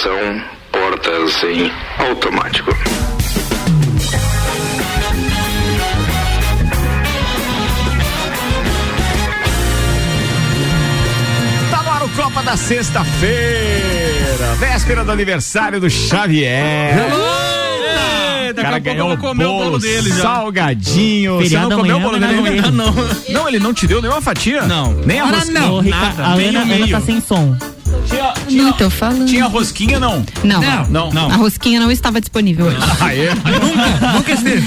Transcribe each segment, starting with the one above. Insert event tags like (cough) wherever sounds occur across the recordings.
Atenção, portas em automático. Tá no ar o Copa da Sexta-feira, véspera do aniversário do Xavier. O cara ganhou comer o bolo dele já. salgadinho. Feriado Você não comeu o bolo dele ainda? Não. Não, ele não te deu nenhuma fatia? Não. Nem a rosquinha? não. Nada, a Ana, Ana tá sem som. Não, tinha, tô falando. tinha rosquinha, não? Não. Não. Não. A rosquinha não estava disponível hoje. (laughs) Aê. Nunca esteve.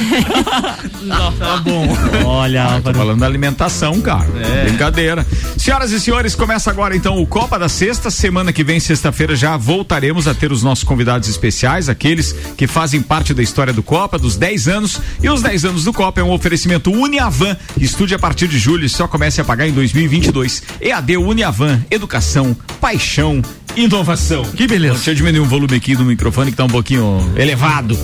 (laughs) Nossa, tá bom. Tô Olha, Álvaro. falando da alimentação, cara. É. Brincadeira. Senhoras e senhores, começa agora então o Copa da Sexta. Semana que vem, sexta-feira, já voltaremos a ter os nossos convidados especiais, aqueles que fazem parte da história do Copa, dos 10 anos. E os 10 anos do Copa é um oferecimento Uniavan. Estude a partir de julho e só comece a pagar em 2022. EAD Uniavan, educação, paixão, inovação. Que beleza. Deixa eu diminuir o volume aqui do microfone que tá um pouquinho elevado.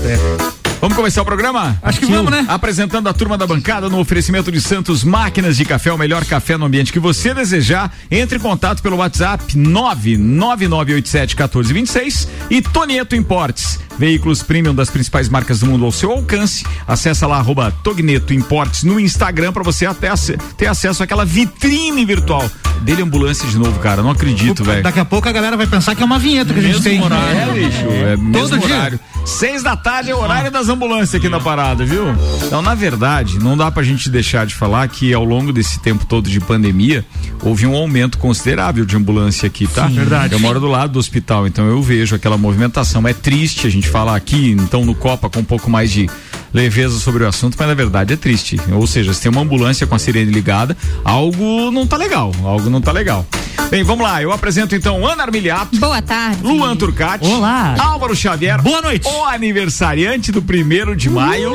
Vamos começar o programa? Acho que vamos, né? Apresentando a turma da bancada no oferecimento de Santos Máquinas de Café, o melhor café no ambiente que você desejar. Entre em contato pelo WhatsApp 999871426 e Tonieto Importes. Veículos premium das principais marcas do mundo ao seu alcance. Acesse lá arroba Togneto Importes no Instagram para você até ter acesso àquela vitrine virtual. Dele ambulância de novo, cara. Não acredito, velho. Daqui a pouco a galera vai pensar que é uma vinheta que a gente Mesmo tem. horário. É, bicho. É mesmo Todo dia. horário. Seis da tarde é o horário das ambulâncias aqui na parada, viu? Então, na verdade, não dá pra gente deixar de falar que ao longo desse tempo todo de pandemia, houve um aumento considerável de ambulância aqui, tá? verdade. Eu moro do lado do hospital, então eu vejo aquela movimentação. É triste a gente falar aqui, então, no Copa com um pouco mais de leveza sobre o assunto, mas na verdade é triste. Ou seja, se tem uma ambulância com a sirene ligada, algo não tá legal, algo não tá legal. Bem, vamos lá, eu apresento então Ana Armiliato, Boa tarde. Luan Turcati. Olá. Álvaro Xavier. Boa noite. O aniversariante do primeiro de maio.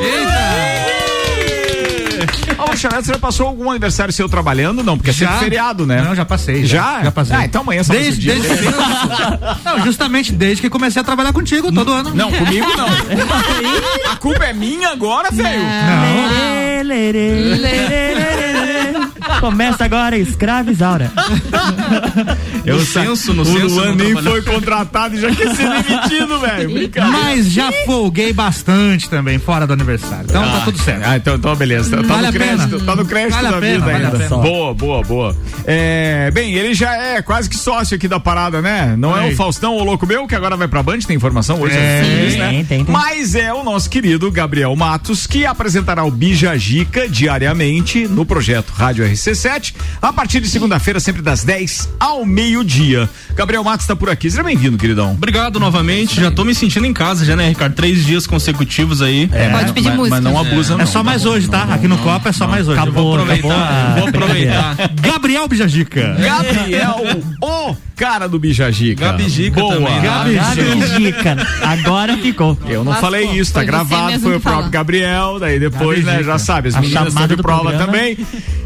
Xavier, você já passou algum aniversário seu trabalhando? Não, porque é sempre feriado, né? Não, já passei. Já? Já passei. Ah, então amanhã só Desde, dia. desde (laughs) Não, justamente desde que comecei a trabalhar contigo todo ano. Não, comigo não. (laughs) A culpa é minha agora, velho. Não. Lê, lê, Começa agora, escrava Isaura. (laughs) Eu No censo, no o censo Luan nem foi contratado e já quer ser demitido, velho. Mas já folguei bastante também, fora do aniversário. Então tá tudo certo. Ah, então, então beleza. Tá, tá Vale no a crédito, pena. tá no crédito Vale a da pena, vida vale ainda. Boa, boa, boa. É, bem, ele já é quase que sócio aqui da parada, né? Não é o Faustão, o louco meu, que agora vai pra Band, tem informação hoje. É. isso, né? Tem, tem, tem. Mas é o nosso querido Gabriel Matos, que apresentará o Bija Gica diariamente no projeto Rádio RC7, a partir de segunda-feira, sempre das 10 ao meio-dia. Gabriel Matos tá por aqui. Seja bem-vindo, queridão. Obrigado novamente. Já tô me sentindo em casa já, né, Ricardo? Três dias consecutivos aí. É, Pode pedir mas, música. Mas não abusa, não. É só mais hoje, tá? Aqui no Copa é só mais hoje. Acabou, Vou acabou. aproveitar. a Vou aproveitar. Gabriel Bijagica. Gabriel, o cara do Bija Gica. Gabi Gica Boa. também. Gabi Gabi Dica. Agora ficou. Eu não Lascou. falei isso, tá gravado, foi o próprio. Gabriel, daí depois, né, já sabe, as A meninas prova programa. também.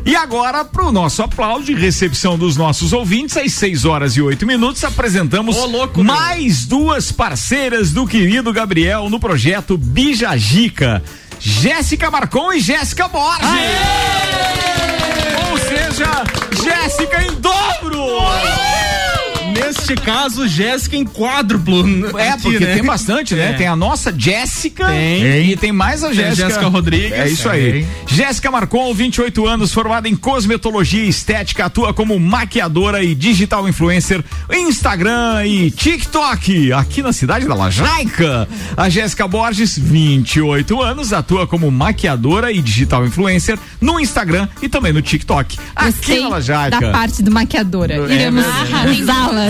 E agora, pro nosso aplauso e recepção dos nossos ouvintes, às 6 horas e 8 minutos, apresentamos Ô, louco, meu. mais duas parceiras do querido Gabriel no projeto Bija Gica. Jéssica Marcon e Jéssica Borges. Ou seja, Jéssica em dobro! Neste caso, Jéssica em quádruplo. É, aqui, porque né? tem bastante, né? É. Tem a nossa Jéssica Tem. e tem mais a Jéssica. Jéssica Rodrigues. É isso aí. Jéssica Marcon, 28 anos, formada em cosmetologia e estética, atua como maquiadora e digital influencer, Instagram e TikTok, aqui na cidade da Lajaica. A Jéssica Borges, 28 anos, atua como maquiadora e digital influencer no Instagram e também no TikTok, aqui na Lajaica. da parte do maquiadora. É Iremos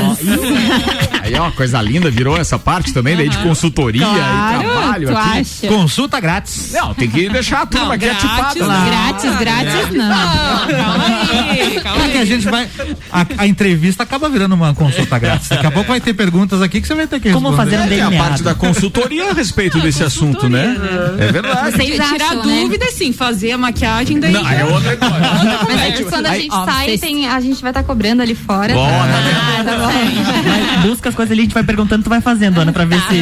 verdade. usá-las. (laughs) Aí é uma coisa linda, virou essa parte também daí de consultoria Claro, e trabalho tu aqui. acha? Consulta grátis. Não, tem que deixar a turma aqui grátis, atipada. né? Grátis, grátis, não. Calma aí, calma Porque a gente vai. A, a entrevista acaba virando uma consulta grátis. Daqui a pouco vai ter perguntas aqui que você vai ter que Como responder. fazer um Tem a parte da consultoria a respeito desse assunto, né? É verdade. Vocês Tirar acham, né? dúvida, sim, fazer a maquiagem daí. Não, já- é outra coisa. Mas aí, quando a Aí- gente Ó, sai, vocês- tem, a gente vai estar cobrando ali fora. Bom, tá Ah, tá bom. Mas busca as coisas ali, a gente vai perguntando, tu vai fazendo, Ana, pra ver se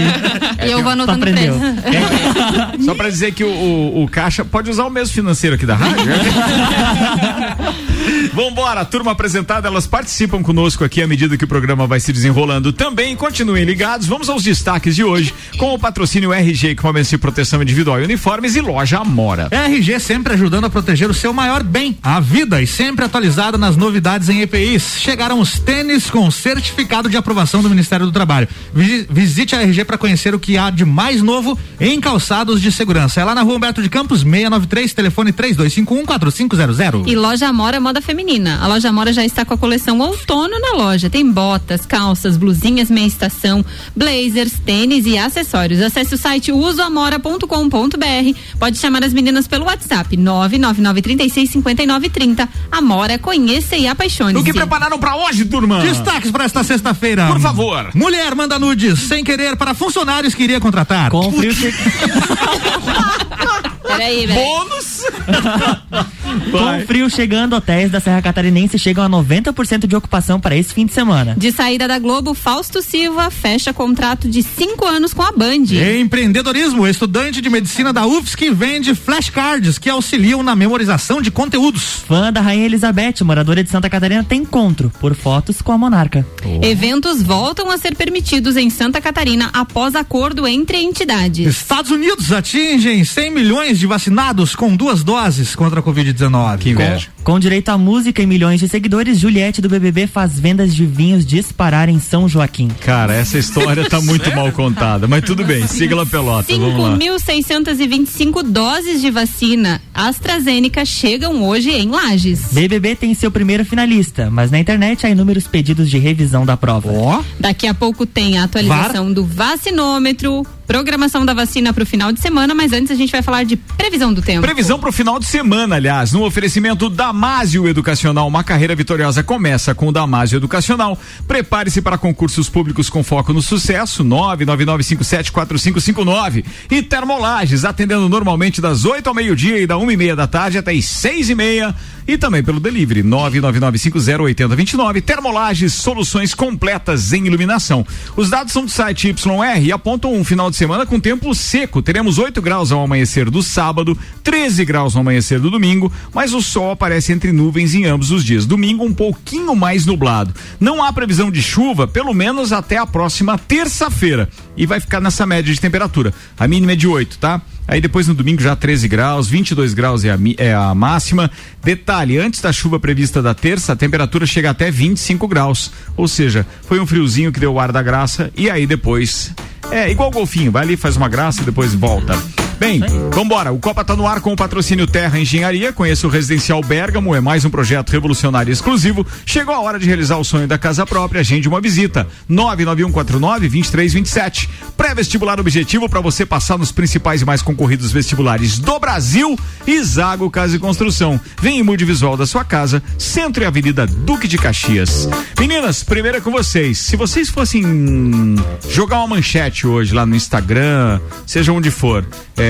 E (laughs) eu vou tu anotando aprendeu. preço. (laughs) Só pra dizer que o, o, o Caixa pode usar o mesmo financeiro aqui da rádio. (laughs) (laughs) Vambora, turma apresentada, elas participam conosco aqui à medida que o programa vai se desenrolando. Também continuem ligados, vamos aos destaques de hoje, com o patrocínio RG, equipamentos de proteção individual e uniformes e loja Amora. RG sempre ajudando a proteger o seu maior bem, a vida, e sempre atualizada nas novidades em EPIs. Chegaram os tênis com certificado de aprovação do Ministério do Trabalho. Vi- Visite a RG para conhecer o que há de mais novo em calçados de segurança. É lá na rua Humberto de Campos, 693, telefone 32514500. E loja Amora Moda Feminina. A loja Amora já está com a coleção outono na loja. Tem botas, calças, blusinhas meia estação, blazers, tênis e acessórios. Acesse o site usoamora.com.br. Pode chamar as meninas pelo WhatsApp 999365930. Amora, conheça e apaixone-se. O que prepararam pra hoje, turma? Destaques para esta sexta-feira. Por favor. Mulher manda nudes sem querer para funcionários que iria contratar. Com. (laughs) (laughs) Peraí, peraí. Bônus? (laughs) Com frio chegando, hotéis da Serra Catarinense chegam a 90% de ocupação para esse fim de semana. De saída da Globo, Fausto Silva fecha contrato de cinco anos com a Band. Empreendedorismo, estudante de medicina da UFSC vende flashcards que auxiliam na memorização de conteúdos. Fã da Rainha Elizabeth, moradora de Santa Catarina, tem encontro por fotos com a monarca. Eventos voltam a ser permitidos em Santa Catarina após acordo entre entidades. Estados Unidos atingem 100 milhões de vacinados com duas doses contra a Covid-19. Que inveja. Com direito à música e milhões de seguidores, Juliette do BBB faz vendas de vinhos disparar em São Joaquim. Cara, essa história tá muito mal contada, mas tudo bem, siga lá pelota, vamos lá. 5.625 doses de vacina AstraZeneca chegam hoje em Lages. BBB tem seu primeiro finalista, mas na internet há inúmeros pedidos de revisão da prova. Ó, Daqui a pouco tem a atualização do vacinômetro, programação da vacina para o final de semana, mas antes a gente vai falar de previsão do tempo. Previsão para o final de semana, aliás, no oferecimento Damásio Educacional. Uma carreira vitoriosa começa com o Damásio Educacional. Prepare-se para concursos públicos com foco no sucesso. 999574559. E Termolages, atendendo normalmente das 8 ao meio-dia e da uma e meia da tarde até as seis e meia. E também pelo delivery 999508029. Termolages, soluções completas em iluminação. Os dados são do site YR e apontam um final de semana com tempo seco. Teremos 8 graus ao amanhecer do sábado, 13 graus ao amanhecer do domingo, mas o sol aparece entre nuvens em ambos os dias. Domingo um pouquinho mais nublado. Não há previsão de chuva, pelo menos até a próxima terça-feira. E vai ficar nessa média de temperatura. A mínima é de 8, tá? Aí depois no domingo já 13 graus, 22 graus é a, é a máxima. Detalhe, antes da chuva prevista da terça, a temperatura chega até 25 graus. Ou seja, foi um friozinho que deu o ar da graça e aí depois é igual golfinho, vai ali, faz uma graça e depois volta. Bem, vambora. O Copa tá no ar com o patrocínio Terra Engenharia. Conheça o Residencial Bergamo, é mais um projeto revolucionário exclusivo. Chegou a hora de realizar o sonho da casa própria. Agende uma visita. 99149-2327. Pré-vestibular objetivo para você passar nos principais e mais concorridos vestibulares do Brasil. Zago Casa e Construção. Vem e mude visual da sua casa. Centro e Avenida Duque de Caxias. Meninas, primeiro é com vocês. Se vocês fossem jogar uma manchete hoje lá no Instagram, seja onde for, é,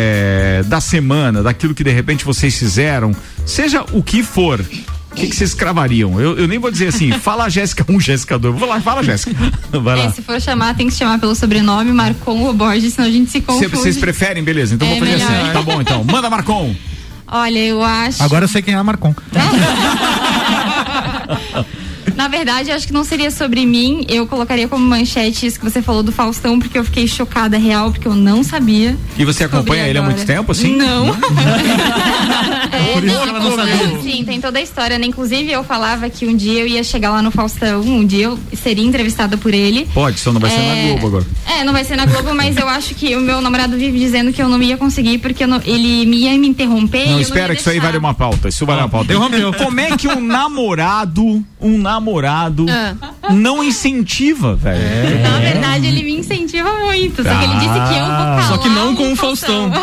da semana, daquilo que de repente vocês fizeram, seja o que for. O que, que vocês cravariam? Eu, eu nem vou dizer assim, (laughs) fala Jéssica 1, Jéssica 2. Vou lá, fala Jéssica. (laughs) Vai É, lá. se for chamar, tem que se chamar pelo sobrenome, Marcon ou Borges, senão a gente se confunde. Vocês preferem, beleza? Então É vou fazer melhor. assim. Tá bom, então. Manda, Marcon. Olha, eu acho. agora eu sei quem é a Marcon. (laughs) Na verdade, acho que não seria sobre mim. Eu colocaria como manchete isso que você falou do Faustão, porque eu fiquei chocada real, porque eu não sabia. E você acompanha ele há agora. muito tempo, assim? Não. (laughs) É, Por isso não, ela não sabia. Sim, tem toda a história, né? Inclusive, eu falava que um dia eu ia chegar lá no Faustão, um dia eu seria entrevistada por ele. Pode, só não vai ser na É, Globo agora. É, não vai ser na Globo, mas eu acho que o meu namorado vive dizendo que eu não ia conseguir porque eu não- ele me ia me interromper. eu Não, espera que isso aí deixar. vale uma pauta. Isso vale uma pauta. interrompeu. Como é que um namorado, um namorado, Ah. não incentiva, velho? Na verdade, ele me incentiva muito. Só que ele disse que eu vou calar. Só que não com o Faustão. (laughs)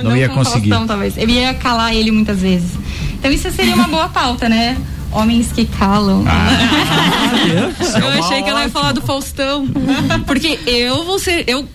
É. (laughs) Não ia com o conseguir. Faustão, talvez. Eu ia calar ele muitas vezes. Então isso seria uma boa pauta, né? Homens que calam. (laughs) Eu achei que ela ia falar do Faustão. Porque eu vou ser. Eu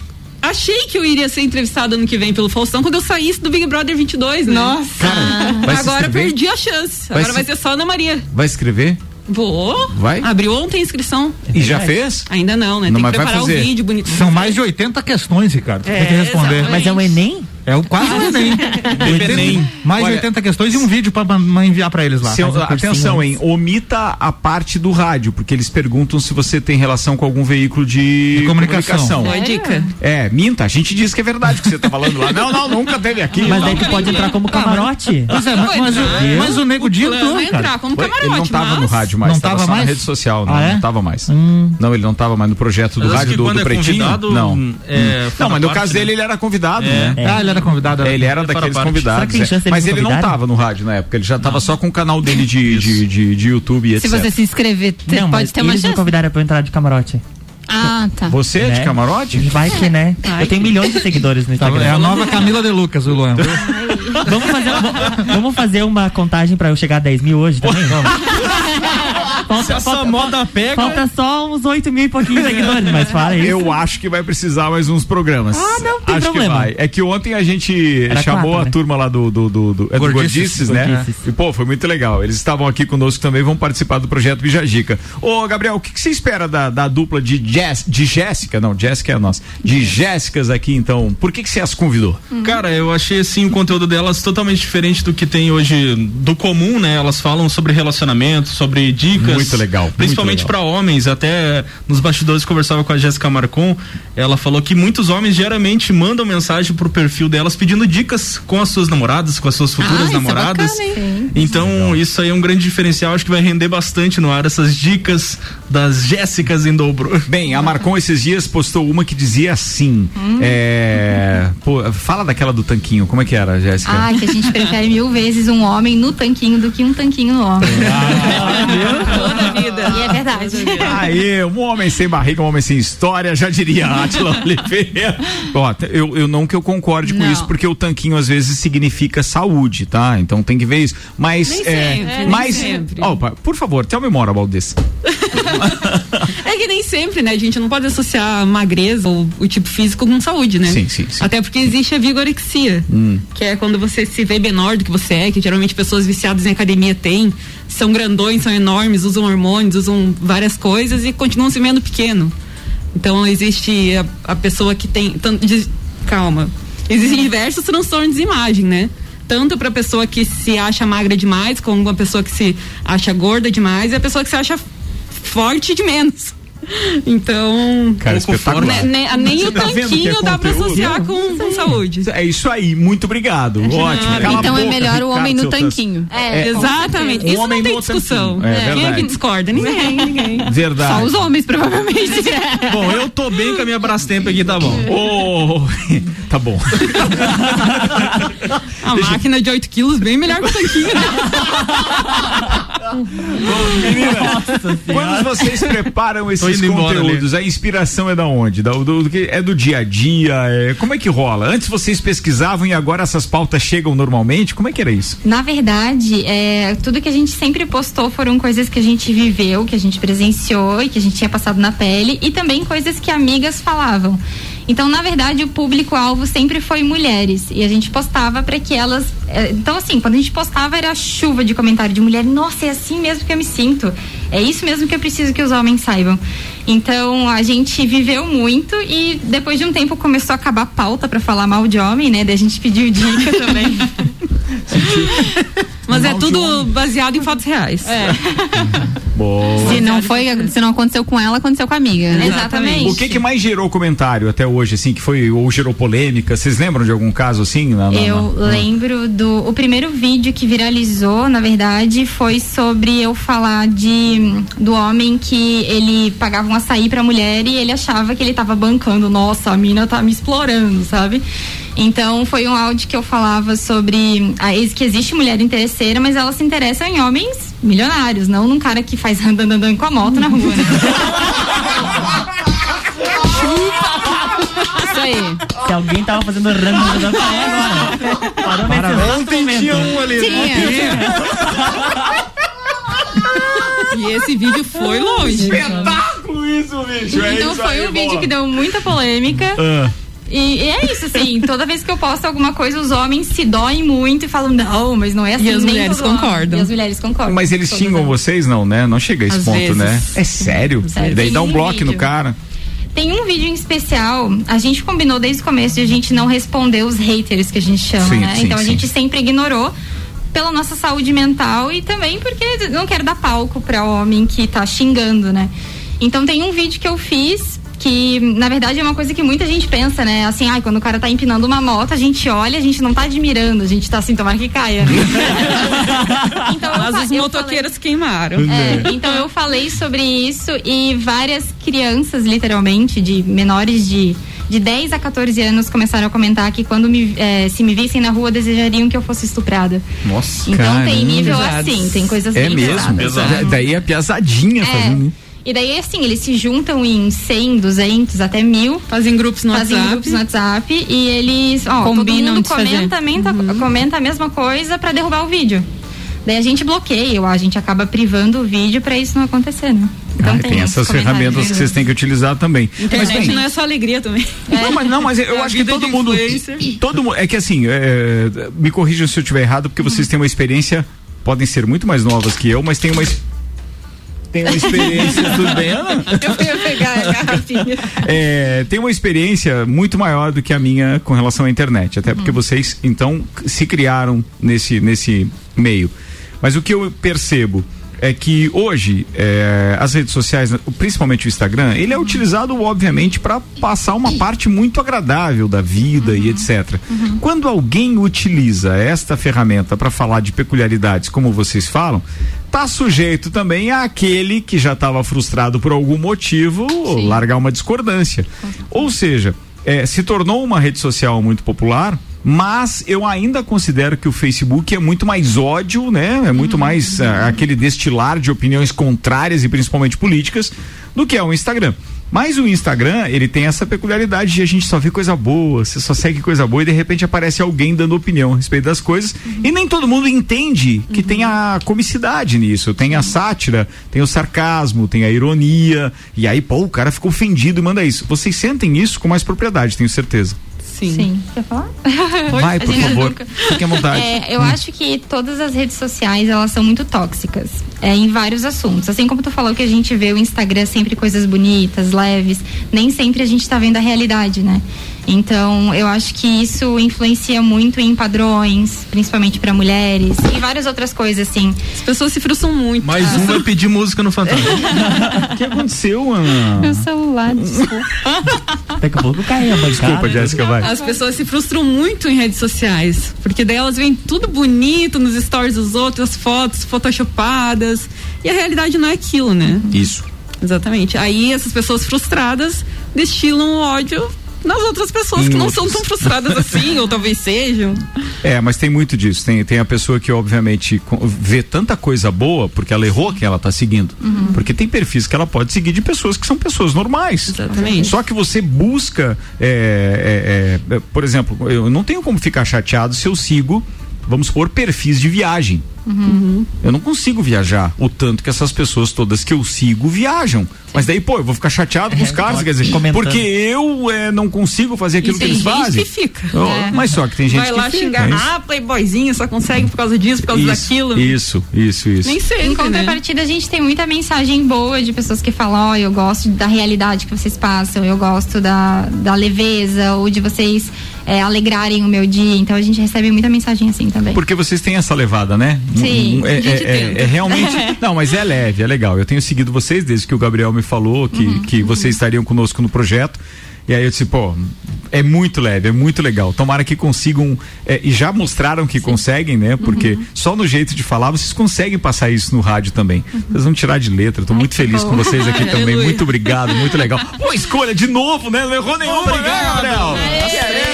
achei que eu iria ser entrevistada ano que vem pelo Faustão quando eu saísse do Big Brother 22, né? Nossa. Se Agora perdi a chance. Vai Agora se- vai ser só Ana Maria. Vai escrever? Vou. Vai? Abriu ontem a inscrição. E já fez? Ainda não, né? Não, Tem que preparar o vídeo bonitinho. São mais de 80 questões, Ricardo. É, tem que responder. exatamente. Mas é um Enem? É o quase o Enem. 80, mais de Olha, 80 questões e um vídeo pra man- enviar pra eles lá. Se eu- Faz um atenção, hein? Omita a parte do rádio, porque eles perguntam se você tem relação com algum veículo de, De comunicação. Boa dica. É, minta. A gente diz que é verdade o que você tá falando lá. Não, não, nunca teve aqui. Mas Não. daí tu pode entrar como camarote. Pois é, mas, mas, o- mas o Nego Di O plano entrou, é entrar como camarote, ele não tava mas... no rádio mais, Não tava, tava só mais? na rede social, não, Ah, é? não tava mais. Hum. Não, ele não tava mais no projeto do Mas rádio do, do é Pretinho. não. hum, é, não, fora mas no caso né? dele ele era convidado, É. né? Ah, ele era convidado. É, ele era daqueles parte. convidados. Será que tem é. Mas ele não convidarem? tava no rádio na época, ele já tava só com o canal dele de, de, de, de YouTube e Se etc. você se inscrever, Não, pode mas ter uma eles me chance. convidaram pra eu entrar de camarote. Ah, tá. Você é de né? camarote? Vai que, né? Vai Eu tenho milhões de seguidores no Tá, Instagram. é a nova Camila de Lucas, o Luan. Vamos fazer, vamos fazer uma contagem pra eu chegar a 10 mil hoje também? Vamos. Se essa moda pega. Falta só uns 8 mil e pouquinhos seguidores, mas fala isso. Eu acho que vai precisar mais uns programas. Ah, não, tem acho problema. que vai. É que ontem a gente Era chamou quatro, a né? turma lá do, do, do, do, é do Gordices. Gordices, né? Gordices. E pô, foi muito legal. Eles estavam aqui conosco também, vão participar do projeto Bijagica. Ô, Gabriel, o que, que você espera da, da dupla de, Jess, de Jéssica? Não, Jéssica é a nossa. De Jéssicas aqui, então. Por que, que você as convidou? Cara, eu achei assim o conteúdo delas totalmente diferente do que tem hoje do comum, né? Elas falam sobre relacionamento, sobre dicas. Muito legal, Principalmente pra homens. Até nos bastidores conversava com a Jéssica Marcon. Ela falou que muitos homens diariamente mandam mensagem pro perfil delas pedindo dicas com as suas namoradas, com as suas futuras Ah, isso é namoradas. bacana, hein? então, isso aí é um grande diferencial. Acho que vai render bastante no ar essas dicas das Jéssicas em dobro. Bem, a Marcon esses dias postou uma que dizia assim. É. Pô, fala daquela do tanquinho, como é que era, Jéssica? Ah, que a gente prefere mil vezes um homem no tanquinho do que um tanquinho no homem. (laughs) Toda a vida. E é verdade. Aí, um homem sem barriga, um homem sem história, já diria (laughs) Atila Oliveira. Ó, eu, eu não que eu concorde com Não. isso, porque o tanquinho às vezes significa saúde, tá? Então tem que ver isso. Mas. Nem é, sempre, nem mas, sempre. Opa, por favor, tell me more about this. (laughs) É que nem sempre, né? A gente não pode associar magreza ou o tipo físico com saúde, né? Sim, sim, sim. Até porque existe a vigorexia, que é quando você se vê menor do que você é, que geralmente pessoas viciadas em academia têm. São grandões, são enormes, usam hormônios, usam várias coisas e continuam se vendo pequeno. Então existe a, a pessoa que tem. Tanto de, calma. Existem diversos transtornos de imagem, né? Tanto para pessoa que se acha magra demais, como uma pessoa que se acha gorda demais, e a pessoa que se acha forte de menos. (laughs) Então. Cara, espetacular. né, né, nem Você o tá que é tanquinho dá pra associar com, com saúde. É isso aí, muito obrigado. Ótimo. Cala a Então é boca, melhor o homem no tanquinho. É, exatamente. Um Isso homem não tem discussão. tanquinho. É Quem é que discorda? Ninguém, ninguém. Verdade. Só os homens, provavelmente. (laughs) Bom, eu tô bem com a minha Brastemp aqui, tá bom. Ô, (laughs) tá bom. A máquina de 8 quilos, bem melhor que o tanquinho. né? Quando vocês preparam esses conteúdos, a inspiração é da onde? Da- do, do que- é do dia a dia? É- como é que rola? Antes vocês pesquisavam e agora essas pautas chegam normalmente? Como é que era isso? Na verdade, é, tudo que a gente sempre postou foram coisas que a gente viveu, que a gente presenciou e que a gente tinha passado na pele e também coisas que amigas falavam. Então, na verdade, o público-alvo sempre foi mulheres e a gente postava para que elas. é, então, assim, quando a gente postava era chuva de comentário de mulher. Nossa, é assim mesmo que eu me sinto. É isso mesmo que eu preciso que os homens saibam. Então, a gente viveu muito e depois de um tempo começou a acabar a pauta para falar mal de homem, né? Daí a gente pediu dica (laughs) também. Mas é tudo baseado em fatos reais. (laughs) Bom. Se não foi, se não aconteceu com ela, aconteceu com a amiga. né? Exatamente. O que que mais gerou comentário até hoje, assim, que foi, ou gerou polêmica? Vocês lembram de algum caso assim? Na- na- Eu na- lembro do. O primeiro vídeo que viralizou, na verdade, foi sobre eu falar de do homem que ele pagava um açaí pra mulher e ele achava que ele tava bancando. Nossa, a mina tá me explorando, sabe? Então foi um áudio que eu falava sobre a, que existe mulher interesseira, mas ela se interessa em homens milionários, não num cara que faz andando andando com a moto na rua. Né? (laughs) Isso aí. Se alguém tava fazendo ramo da agora. Parou nesse Ontem momento. tinha um ali. (laughs) E esse vídeo foi longe. Espetáculo isso, bicho! É Então isso foi aí, um vídeo bola. que deu muita polêmica. Ah. E, e é isso, assim, toda vez que eu posto alguma coisa, os homens se doem muito e falam, não, mas não é assim. E as nem mulheres todo homem." concordam. E as mulheres concordam. Mas eles xingam elas. vocês, não, né? Não chega a esse Às ponto, vezes. né? É sério? Sério. Daí dá um bloco no vídeo. cara. Tem um vídeo em especial, a gente combinou desde o começo de a gente não responder os haters que a gente chama, Sim, né? sim, então a sim. gente sempre ignorou pela nossa saúde mental e também porque não quero dar palco pra homem que tá xingando, né? Então tem um vídeo que eu fiz que na verdade é uma coisa que muita gente pensa, né? Assim, ai, quando o cara tá empinando uma moto, a gente olha, a gente não tá admirando, a gente tá assim, tomara que caia. (laughs) então, eu Mas fa- os eu motoqueiros queimaram. é, então eu falei sobre isso e várias crianças, literalmente, de menores de, de 10 a 14 anos, começaram a comentar que quando me, eh, se me vissem na rua desejariam que eu fosse estuprada. Nossa, Então tem nível assim, tem coisas É bem mesmo? pesadas. Da- Daí a piazadinha fazendo. É. E daí, assim, eles se juntam em 100, 200, até mil. Fazem grupos no Fazem WhatsApp. grupos no WhatsApp e eles, ó, Combinam todo mundo fazer. comenta, menta- comenta a mesma coisa pra derrubar o vídeo. Daí a gente bloqueia, ou a gente acaba privando o vídeo pra isso não acontecer, né? Ah, tem, esses essas ferramentas que vocês têm que utilizar também. Mas Internet bem, não é só alegria também. (laughs) Não, mas, não, mas eu É acho que todo mundo. influencer. Todo mundo. É que assim, é, me corrijam se eu estiver errado, porque vocês têm uma experiência, podem ser muito mais novas que eu, mas tem uma. Tem uma experiência, (laughs) tudo bem, Ana? Eu ia pegar a garrafinha. É, tem uma experiência muito maior do que a minha com relação à internet, até porque vocês então se criaram nesse nesse meio. Mas o que eu percebo é que hoje é, as redes sociais, principalmente o Instagram, ele é utilizado obviamente para passar uma parte muito agradável da vida e etc. Quando alguém utiliza esta ferramenta para falar de peculiaridades, como vocês falam, tá sujeito também àquele que já estava frustrado por algum motivo largar uma discordância. Ou seja, é, se tornou uma rede social muito popular. Mas eu ainda considero que o Facebook é muito mais ódio, né? É muito mais ah, aquele destilar de opiniões contrárias e principalmente políticas do que é o Instagram. Mas o Instagram, ele tem essa peculiaridade de a gente só vê coisa boa, você só segue coisa boa e de repente aparece alguém dando opinião a respeito das coisas. E nem todo mundo entende que tem a comicidade nisso. Tem a sátira, tem o sarcasmo, tem a ironia. E aí, pô, o cara ficou ofendido e manda isso. Vocês sentem isso com mais propriedade, tenho certeza. Sim. Sim. Quer falar? (laughs) Vai, por favor. nunca- Fique à vontade. É, eu acho que todas as redes sociais elas são muito tóxicas é, em vários assuntos. Assim como tu falou que a gente vê o Instagram sempre coisas bonitas, leves, nem sempre a gente tá vendo a realidade, né? Então, eu acho que isso influencia muito em padrões, principalmente para mulheres e várias outras coisas assim. As pessoas se frustram muito. Mais um vai pedir música no Fantasma. O (laughs) que aconteceu, Ana? Meu celular, desculpa. Daqui a pouco cai a bancada. Desculpa, Jéssica, vai. As pessoas se frustram muito em redes sociais, porque daí elas veem tudo bonito nos stories dos outros, as fotos photoshopadas, e a realidade não é aquilo, né? Isso. Exatamente. Aí essas pessoas frustradas destilam o ódio nas outras pessoas Em que não outros. são tão frustradas assim, (laughs) ou talvez sejam. É, mas tem muito disso. Tem, tem a pessoa que, obviamente, vê tanta coisa boa porque ela errou quem ela tá seguindo. Porque tem perfis que ela pode seguir de pessoas que são pessoas normais. Exatamente. Só que você busca, é, é, é, por exemplo, eu não tenho como ficar chateado se eu sigo, vamos supor, perfis de viagem. Eu não consigo viajar o tanto que essas pessoas todas que eu sigo viajam. Mas daí, pô, eu vou ficar chateado com os caras, quer dizer, Comentando. porque eu é, não consigo fazer aquilo E que tem eles gente fazem. que fica. Oh, É. Mas só que tem gente Vai que lá fica, xingar, é isso. ah, playboyzinha, só consegue por causa disso, por causa isso, daquilo. Isso, isso, isso. Nem sempre, Em né? contrapartida, a gente tem muita mensagem boa de pessoas que falam, ó, eu gosto da realidade que vocês passam, eu gosto da, da leveza, ou de vocês é, alegrarem o meu dia. Então a gente recebe muita mensagem assim também. Porque vocês têm essa levada, né? Sim, é, é- é- é realmente. (laughs) não, mas é leve, é legal. Eu tenho seguido vocês desde que o Gabriel me falou que, Uhum, que vocês estariam conosco no projeto. E aí eu disse, pô, é muito leve, é muito legal. Tomara que consigam. é, e já mostraram que conseguem, né? Porque Uhum. só no jeito de falar vocês conseguem passar isso no rádio também. Vocês vão tirar de letra. Tô muito Uhum. feliz bom. com vocês aqui (laughs) também. Muito obrigado, muito legal. (laughs) Boa escolha de novo, né? Não errou nenhuma, né, Gabriel? Bem, elas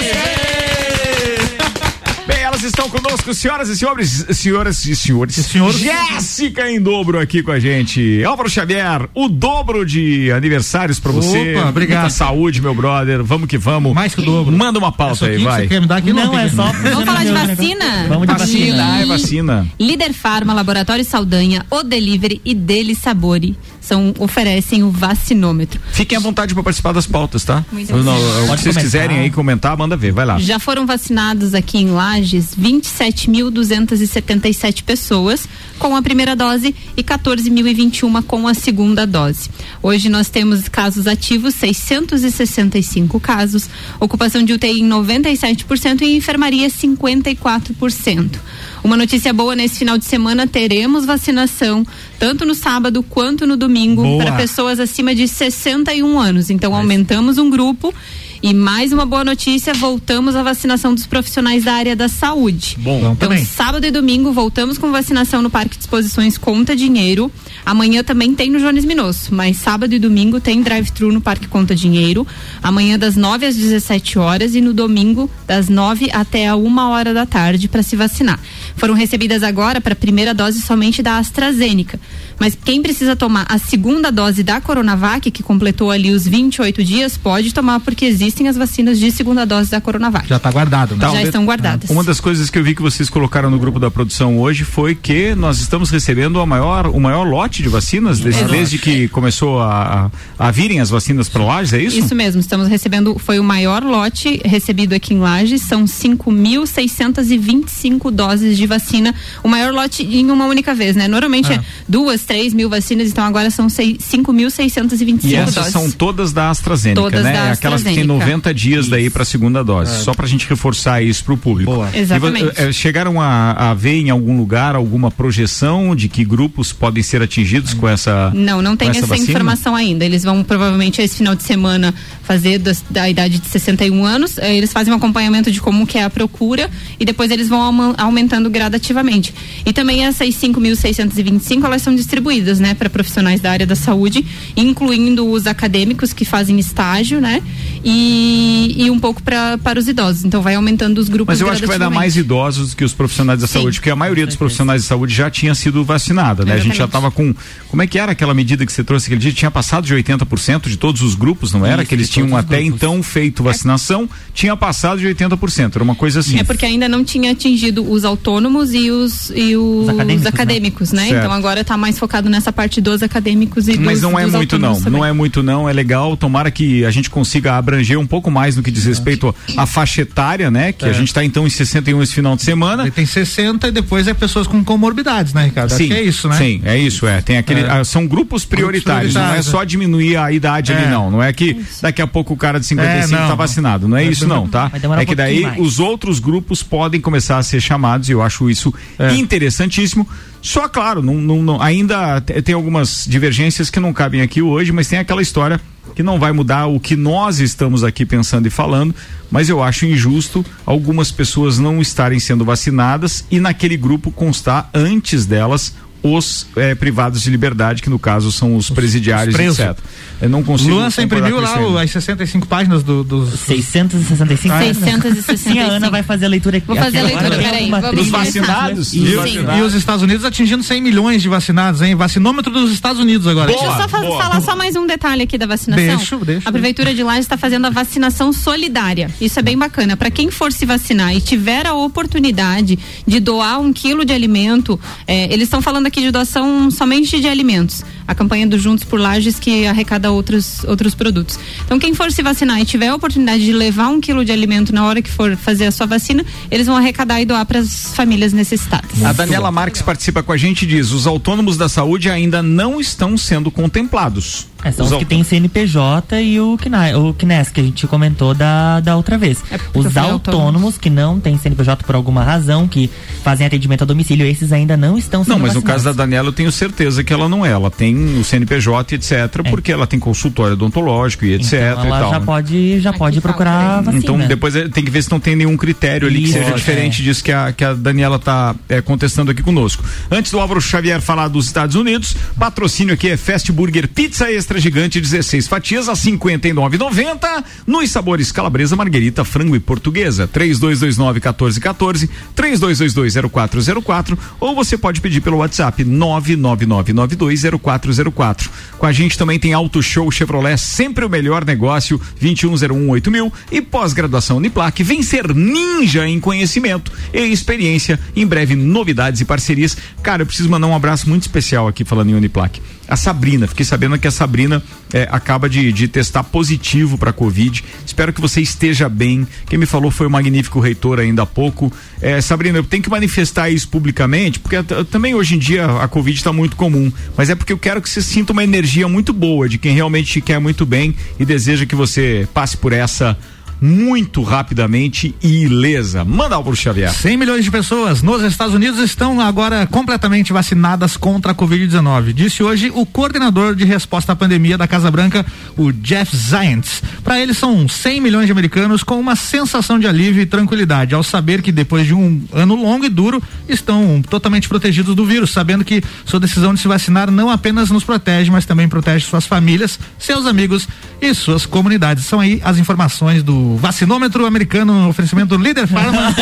estão conosco, senhoras e senhores, senhoras e senhores. E senhores. Jéssica em dobro aqui com a gente. Álvaro Xavier, o dobro de aniversários pra você. Opa, obrigado. Muita saúde, meu brother. Vamos que vamos. Mais que o dobro. Manda uma É pauta aí, suquinho que vai. Você quer me dar aqui? Não, tem é só. Vamos falar de vacina? Vamos de Vacina, vacina. é vacina. Líder Farma, Laboratório Saldanha, O Delivery e Dele Sabore. São, oferecem o vacinômetro. Fiquem à vontade para participar das pautas, tá? Muito Não, não, Pode se vocês quiserem aí comentar, manda ver, vai lá. Já foram vacinados aqui em Lages 27.277 pessoas com a primeira dose e 14.021 com a segunda dose. Hoje nós temos casos ativos 665 casos, ocupação de UTI em 97% e enfermaria 54%. Uma notícia boa nesse final de semana teremos vacinação tanto no sábado quanto no domingo para pessoas acima de 61 anos. Então aumentamos um grupo e mais uma boa notícia, voltamos à vacinação dos profissionais da área da saúde. Bom, então, também. sábado e domingo voltamos com vacinação no Parque de Exposições Conta Dinheiro. Amanhã também tem no Jones Minosso, mas sábado e domingo tem drive-thru no Parque Conta Dinheiro. Amanhã das 9 às 17 horas e no domingo das 9 até a 1 hora da tarde para se vacinar. Foram recebidas agora para a primeira dose somente da AstraZeneca. Mas quem precisa tomar a segunda dose da Coronavac, que completou ali os 28 dias, pode tomar porque existem as vacinas de segunda dose da Coronavac. Já tá guardado, né? Já Talvez- estão guardadas. Uma das coisas que eu vi que vocês colocaram no grupo da produção hoje foi que nós estamos recebendo a maior, o maior lote de vacinas desde, desde que começou a, a, virem as vacinas para Lages, é isso? Isso mesmo, estamos recebendo, foi o maior lote recebido aqui em Lages, são 5.625 doses de vacina, o maior lote em uma única vez, né? Normalmente é duas, três mil vacinas, então agora são sei- 5.625 E essas doses. são todas da AstraZeneca, Todas né? da É aquelas que têm AstraZeneca. 90 dias daí para a segunda dose. Só para a gente reforçar isso para o público. Boa. E Exatamente. eh, chegaram a, a ver em algum lugar alguma projeção de que grupos podem ser atingidos com essa Não, não tem essa essa, informação ainda. Eles vão provavelmente esse final de semana fazer das- da idade de 61 anos. eh, Eles fazem um acompanhamento de como que é a procura e depois eles vão aumentando gradativamente. E também essas 5.625 elas são distribuídas, né, para profissionais da área da saúde, incluindo os acadêmicos que fazem estágio, né, e, e um pouco pra, para os idosos. Então vai aumentando os grupos. Mas eu acho que vai dar mais idosos do que os profissionais da Sim. saúde, porque a maioria dos profissionais de saúde já tinha sido vacinada, né? A gente já Exatamente. estava com. Como é que era aquela medida que você trouxe aquele dia? Tinha passado de 80% de todos os grupos, não era? Isso, que eles tinham até grupos. então feito vacinação, tinha passado de 80%. Era uma coisa assim. É porque ainda não tinha atingido os autônomos e os, e os, Os acadêmicos, acadêmicos, né? Certo. Então agora está mais focado nessa parte dos acadêmicos e dos Mas não é muito não, também. não é muito não, é legal, tomara que a gente consiga abranger um pouco mais no que diz respeito à faixa etária, né? Que a gente está então em 61 esse final de semana. Aí tem 60 e depois é pessoas com comorbidades, né, Ricardo? Acho que é isso, né? Sim, é isso, é. Tem aquele, É. ah, são grupos prioritários, não é prioritários, só diminuir a idade ali, É. não. Não é que daqui a pouco o cara de 55 É, não. tá vacinado. Não é isso, não, tá? É que daí mais. os outros grupos podem começar a ser chamados e eu acho isso É. interessantíssimo. Só, claro, não, não- não- ainda te- tem algumas divergências que não cabem aqui hoje, mas tem aquela história que não vai mudar o que nós estamos aqui pensando e falando, mas eu acho injusto algumas pessoas não estarem sendo vacinadas e naquele grupo constar antes delas os eh, privados de liberdade, que no caso são os presidiários, os presos. etc. Eu não consigo. Luan, você imprimiu lá o- ainda. as 65 páginas do, dos. 665 Ah, é? 665. Sim, a Ana vai fazer a leitura aqui. Vou fazer a aqui leitura, agora. peraí, Dos vacinados? Vacinados. E os Estados Unidos atingindo 100 milhões de vacinados, hein? Vacinômetro dos Estados Unidos agora. Deixa eu Boa, só fa- boa. falar só mais um detalhe aqui da vacinação. Deixa, deixa. A Prefeitura de Lages está fazendo a vacinação solidária. Isso é bem bacana. Para quem for se vacinar e tiver a oportunidade de doar um quilo de alimento, eh, eles estão falando aqui de doação somente de alimentos. A campanha do Juntos por Lages que arrecada outros, outros produtos. Então, quem for se vacinar e tiver a oportunidade de levar um quilo de alimento na hora que for fazer a sua vacina, eles vão arrecadar e doar para as famílias necessitadas. A Daniela Marques participa com a gente e diz: os autônomos da saúde ainda não estão sendo contemplados. É, são os, Os que tem CNPJ e o, CNA, o CNES, que a gente comentou da, da outra vez. É os falei autônomos que não têm CNPJ por alguma razão, que fazem atendimento a domicílio, esses ainda não estão sendo Não, mas no vacinados. caso da Daniela eu tenho certeza que ela não é. Ela tem o CNPJ, etc., porque ela tem consultório odontológico e etc. É. Então e ela tal. já né? pode, já Aqui pode falta, procurar vacina. Então depois é- tem que ver se não tem nenhum critério ali que Isso, seja é. diferente disso que a, que a Daniela tá é, contestando aqui conosco. Antes do Álvaro Xavier falar dos Estados Unidos, patrocínio aqui é Fast Burger Pizza Extra Gigante, 16 fatias a 59,90 nos sabores calabresa, marguerita, frango e portuguesa. 3229 1414, 32220404 ou você pode pedir pelo WhatsApp 999920404. Com a gente também tem Auto Show Chevrolet, sempre o melhor negócio, 21018000 mil e pós-graduação Uniplac, vencer ninja em conhecimento e experiência. Em breve, novidades e parcerias. Cara, eu preciso mandar um abraço muito especial aqui falando em Uniplac. A Sabrina. Fiquei sabendo que a Sabrina é, acaba de, de testar positivo para Covid. Espero que você esteja bem. Quem me falou foi o magnífico reitor ainda há pouco. É, Sabrina, eu tenho que manifestar isso publicamente, porque também hoje em dia a Covid está muito comum. Mas é porque eu quero que você sinta uma energia muito boa de quem realmente te quer muito bem e deseja que você passe por essa muito rapidamente e ilesa. Manda o Xavier. 100 milhões de pessoas nos Estados Unidos estão agora completamente vacinadas contra a Covid-19, disse hoje o coordenador de resposta à pandemia da Casa Branca, o Jeff Zients. Para ele são 100 milhões de americanos com uma sensação de alívio e tranquilidade ao saber que depois de um ano longo e duro estão totalmente protegidos do vírus, sabendo que sua decisão de se vacinar não apenas nos protege, mas também protege suas famílias, seus amigos e suas comunidades. São aí as informações do vacinômetro americano, oferecimento Líder Farma,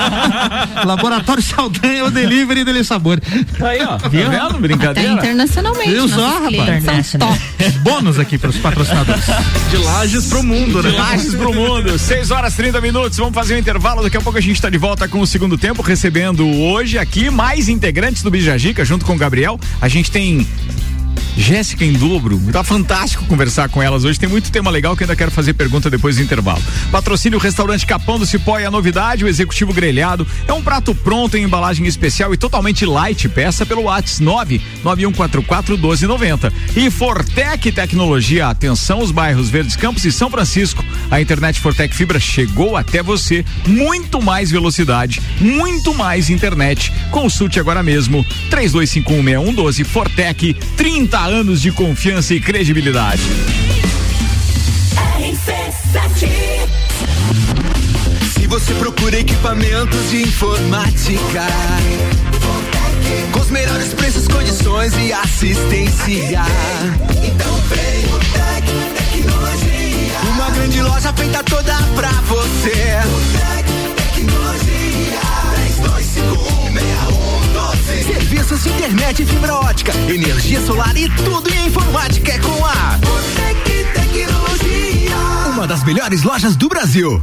(laughs) Laboratório Saldanha, o delivery dele sabor. Aí, ó, viu? Tá vendo? Brincadeira. Até internacionalmente. Viu só, rapaz? São top. Bônus aqui para os patrocinadores. De lajes pro mundo, né? De Lages pro mundo. 6 horas 30 minutos. Vamos fazer um intervalo. Daqui a pouco a gente está de volta com o segundo tempo, recebendo hoje aqui mais integrantes do Bijagica, junto com o Gabriel. A gente tem Jéssica em dobro. Tá fantástico conversar com elas hoje. Tem muito tema legal que ainda quero fazer pergunta depois do intervalo. Patrocínio Restaurante Capão do Cipó e a novidade, o executivo grelhado. É um prato pronto em embalagem especial e totalmente light. Peça pelo WhatsApp 99144 1290. E Fortec Tecnologia. Atenção, os bairros Verdes Campos e São Francisco. A internet Fortec Fibra chegou até você. Muito mais velocidade, muito mais internet. Consulte agora mesmo. 32516112 Fortec 30 anos de confiança e credibilidade. Se você procura equipamentos de informática, com os melhores preços, condições e assistência, então vem o Tec Tecnologia. Uma grande loja feita toda pra você. Tecnologia 32516112. Serviços de internet, fibra ótica, energia solar e tudo em informática é com a Botec Tecnologia. Uma das melhores lojas do Brasil.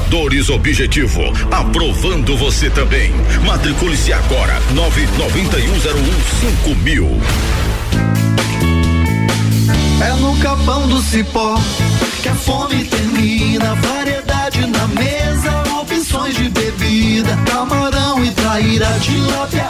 Aprovadores Objetivo, aprovando você também. Matricule-se agora, nove noventa e um zero um cinco mil. É no capão do cipó que a fome termina. Variedade na mesa, opções de bebida. Camarão e traíra, tilápia,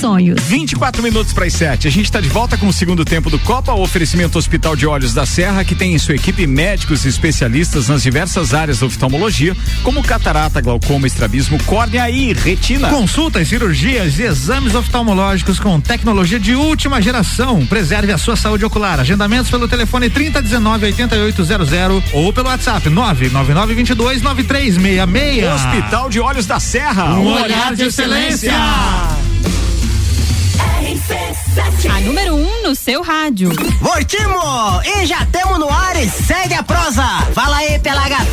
sonhos. 24 minutos para as 7. A gente está de volta com o segundo tempo do Copa, o oferecimento Hospital de Olhos da Serra, que tem em sua equipe médicos e especialistas nas diversas áreas da oftalmologia, como catarata, glaucoma, estrabismo, córnea e retina. Consultas, cirurgias e exames oftalmológicos com tecnologia de última geração. Preserve a sua saúde ocular. Agendamentos pelo telefone 3019 8800 ou pelo WhatsApp 99922 9366. Hospital de Olhos da Serra. Um olhar de excelência. A número 1 um no seu rádio. Voltimo! E já tamo no ar e segue a prosa.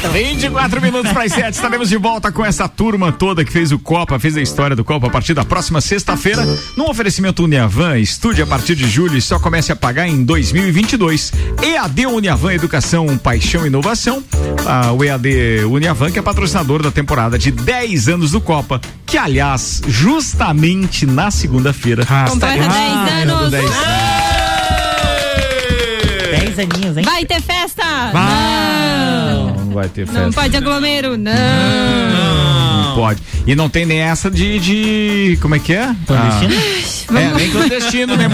Fala aí, Pelagato. 24 minutos para as 7. Estaremos de volta com essa turma toda que fez o Copa, fez a história do Copa a partir da próxima sexta-feira. Num oferecimento Uniavan, estude a partir de julho e só comece a pagar em 2022. EAD Uniavan Educação, Paixão e Inovação. Ah, o EAD Uniavan, que é patrocinador da temporada de 10 anos do Copa, que aliás, justamente na segunda-feira. Completa 10 anos. 10 10 aninhos, hein? Vai ter festa? Não, não vai ter festa. Não pode aglomero? Não. Não pode. E não tem nem essa de. de como é que é? Clandestino? Ah, é, nem clandestino, né?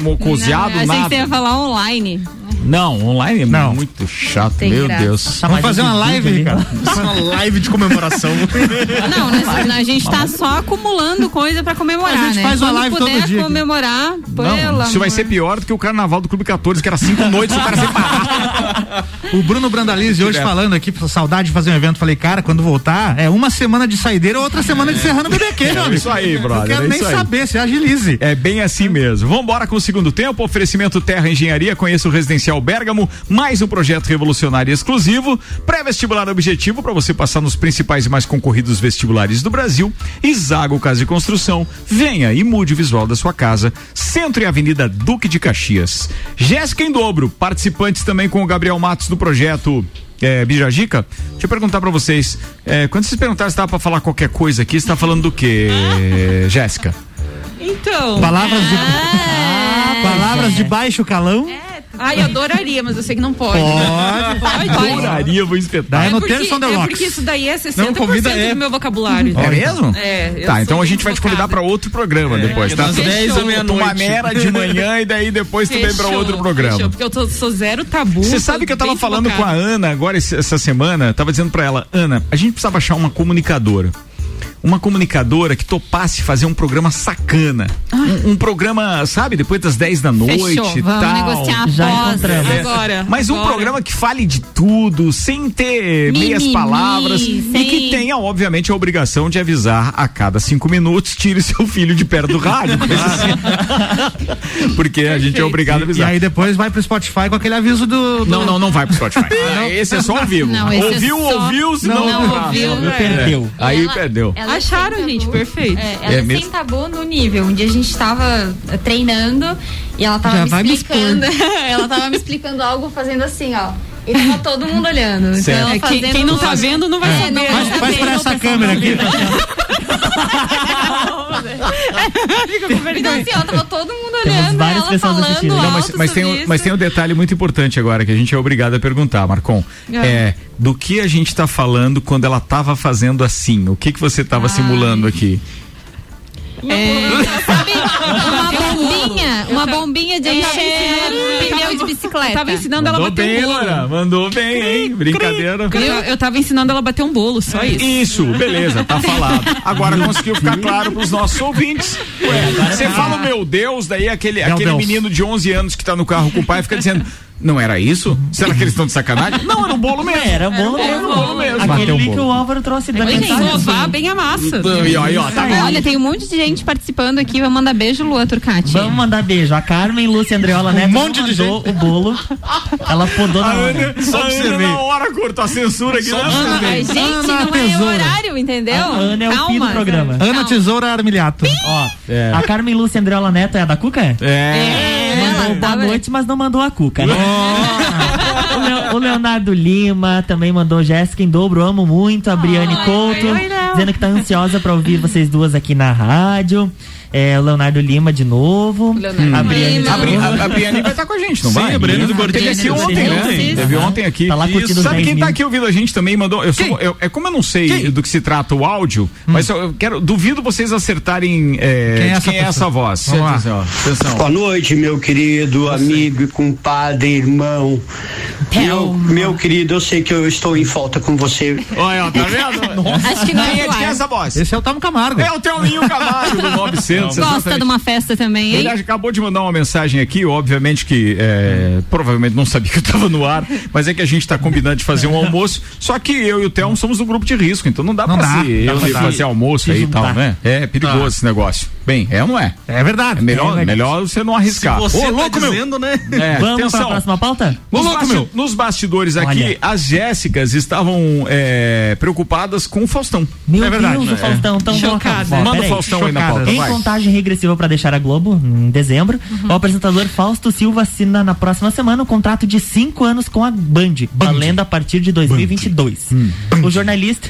Mocoseado, Achei nada. que você ia falar online. Não, online é Não. muito chato, Tem meu graça. Deus. Vamos fazer uma live, Ricardo. Uma live de comemoração. (laughs) Não, né, a gente tá só acumulando coisa pra comemorar, A gente né? faz uma Quando live puder todo dia. comemorar, Não, isso vai ser pior do que o carnaval do Clube 14, que era cinco noites, o cara separar. O Bruno Brandalize hoje Direto. falando aqui, saudade de fazer um evento. Falei, cara, quando voltar, é uma semana de saideira, outra semana de Serrano BBQ, meu amigo. isso aí, brother, Não quero é nem aí. saber, se agilize. É bem assim mesmo. Vamos embora com o segundo tempo. Oferecimento Terra Engenharia. Conheça o Residencial Bergamo. Mais um projeto revolucionário e exclusivo. Pré-vestibular objetivo para você passar nos principais e mais concorridos vestibulares do Brasil. Isago Casa de Construção. Venha e mude o visual da sua casa. Centro e Avenida Duque de Caxias. Jéssica em dobro. Participantes também com o Gabriel Matos do projeto. É, Bijagica, deixa eu perguntar pra vocês. é, quando vocês perguntaram se dava pra falar qualquer coisa aqui, você tá falando do que, Jéssica? Então. Palavras de, Ah, palavras de baixo calão. Ai, eu adoraria, mas eu sei que não pode. Pode. Pode. Adoraria, vou espetar. É no porque, Terson é porque isso daí é 60% Não, convida, é. do meu vocabulário. É mesmo? É. eu Tá, então a gente vai te convidar pra outro programa depois, tá? das 10 à Tu meia-noite. maneira de manhã e daí depois tu vem pra Fechou, outro programa. fechou, porque eu tô- sou zero tabu. Você sabe que eu tava falando focada. com a Ana agora essa semana, tava dizendo pra ela, Ana, a gente precisava achar uma comunicadora. Uma comunicadora que topasse fazer um programa sacana. Um, um programa, sabe, depois das 10 da noite Fechou, e vamos tal. negociar Já após. encontramos. É, Agora, Mas um agora. programa que fale de tudo, sem ter Mimimi, meias palavras e que tenha, obviamente, a obrigação de avisar a cada cinco minutos, (laughs) tire seu filho de perto do rádio. assim. (laughs) Porque a gente é obrigado a E avisar. aí depois vai pro Spotify com aquele aviso do. do- Não, não, não vai pro Spotify. (laughs) Ah, Esse é só ao vivo. Não, é ouviu, só- ouviu, se não, Não ouviu, É. perdeu. Aí Ela- perdeu. ela Acharam, sem gente, tabu. perfeito. É, ela É é mesmo? sem tabu no nível. Um dia a gente tava eh, treinando e ela tava Já me vai me explicando. (laughs) ela tava me explicando algo fazendo assim, ó. E tava todo mundo olhando. Certo. Então, É, quem- fazendo quem não tá vendo não vai É, saber. Faz, saber. faz pra essa câmera aqui. Então assim, ó, tava todo mundo Temos olhando, várias ela pessoas falando assistindo. Não, mas, mas, tem, um, mas tem um detalhe muito importante agora que a gente é obrigado a perguntar, Marcom. É. do que a gente tá falando quando ela tava fazendo assim? O que que você tava simulando aqui? Sabe, uma bombinha, uma bombinha de encher bicicleta. Eu tava ensinando ela a Mandou bater bem, um bolo. Laura. Mandou bem, hein? Brincadeira. Eu, eu tava ensinando ela a bater um bolo, só isso. Isso, beleza, tá falado. Agora conseguiu ficar claro pros nossos ouvintes. Ué, você fala, meu Deus, daí aquele, Meu aquele Deus. menino de 11 anos que tá no carro com o pai fica dizendo. Não era isso? Será que eles estão de sacanagem? Não, era um bolo mesmo. Era bolo Era mesmo. um bolo mesmo. Aquele Bateu o ali bolo. que o Álvaro trouxe da Tem mensagem. sovar bem a massa. E aí, ó, tá vendo? Olha, tem um monte de gente participando aqui. Vai mandar beijo, Lua Turcati. Vamos mandar beijo. A Carmen Lúcia Andreola Neto monte de mandou o bolo. Ela podou A na hora. Ana, a Ana na hora cortou a censura aqui. né? Ai, gente, Ana não é Tesoura. horário, entendeu? A Ana é o Calma, fim do programa. Ana Calma. Tesoura Armilhato. Ó, É. a Carmen Lúcia Andreola Neto é a da Cuca? É. É, Mandou ela boa noite, mas não mandou a Cuca, né? O, o Leonardo Lima também mandou Jéssica em dobro, amo muito. A Briane Couto, dizendo que tá ansiosa pra ouvir vocês duas aqui na rádio. É, Leonardo Lima de novo. Leonardo a Briane. A, Bri, a, a Briane vai estar com a gente, não Sim, vai? a Briane do Teve Gordinho. aqui Briane do ontem, né? Teve ontem aqui. Tá lá curtindo Sabe 10 quem tá aqui ouvindo a gente também mandou? Eu sou, eu- é como eu não sei do que se trata o áudio, mas eu quero, duvido vocês acertarem é, Quem é essa quem é essa voz. Vamos lá. Atenção, atenção. Boa noite, meu querido amigo e compadre, irmão. Meu, meu querido, eu sei que eu estou em falta com você. Olha, tá vendo? Acho que não Quem é é quem essa voz? Esse é o Tamo Camargo. É o Teolinho Camargo do (laughs) 900. Gosta exatamente. de uma festa também, Ele hein? acabou de mandar uma mensagem aqui, obviamente que é, provavelmente não sabia que eu estava no ar, mas é que a gente está combinando de fazer um almoço. Só que eu e o Thelmo somos do grupo de risco, então não dá Não para dá, se dá eu pra dar. fazer almoço aí e tal, né? É perigoso esse negócio. Bem, é ou não é? É verdade. É melhor, É verdade. melhor você não Se arriscar. você Ô, tá louco, meu. dizendo, né? É, Vamos atenção. pra próxima pauta? Nos, louco, meu. nos bastidores aqui, Olha. as Jéssicas estavam é, preocupadas com o Faustão. Meu É verdade, Deus, né? o Faustão tão Chocada. louco. Ó, Manda o. Faustão aí na Chocada. pauta, Em vai. contagem regressiva para deixar a Globo, em dezembro, o apresentador Fausto Silva assina na próxima semana um contrato de cinco anos com a Band, valendo a partir de 2022. O jornalista.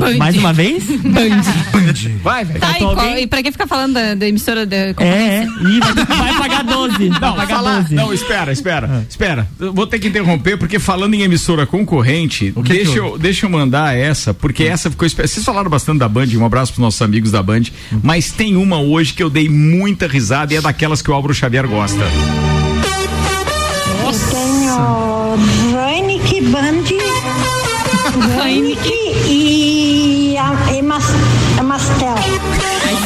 Band. Mais uma vez? (laughs) Vai, velho. Tá, e, e pra que ficar falando da, da emissora da É, é. Ih, vai, vai pagar 12. Vai Não, pagar falar, 12. não, espera, espera, espera. Eu vou ter que interromper, porque falando em emissora concorrente, que deixa, que eu, deixa eu mandar essa, porque essa ficou. espe- Vocês falaram bastante da Band, um abraço pros nossos amigos da Band, mas tem uma hoje que eu dei muita risada e é daquelas que o Álvaro Xavier gosta. Eu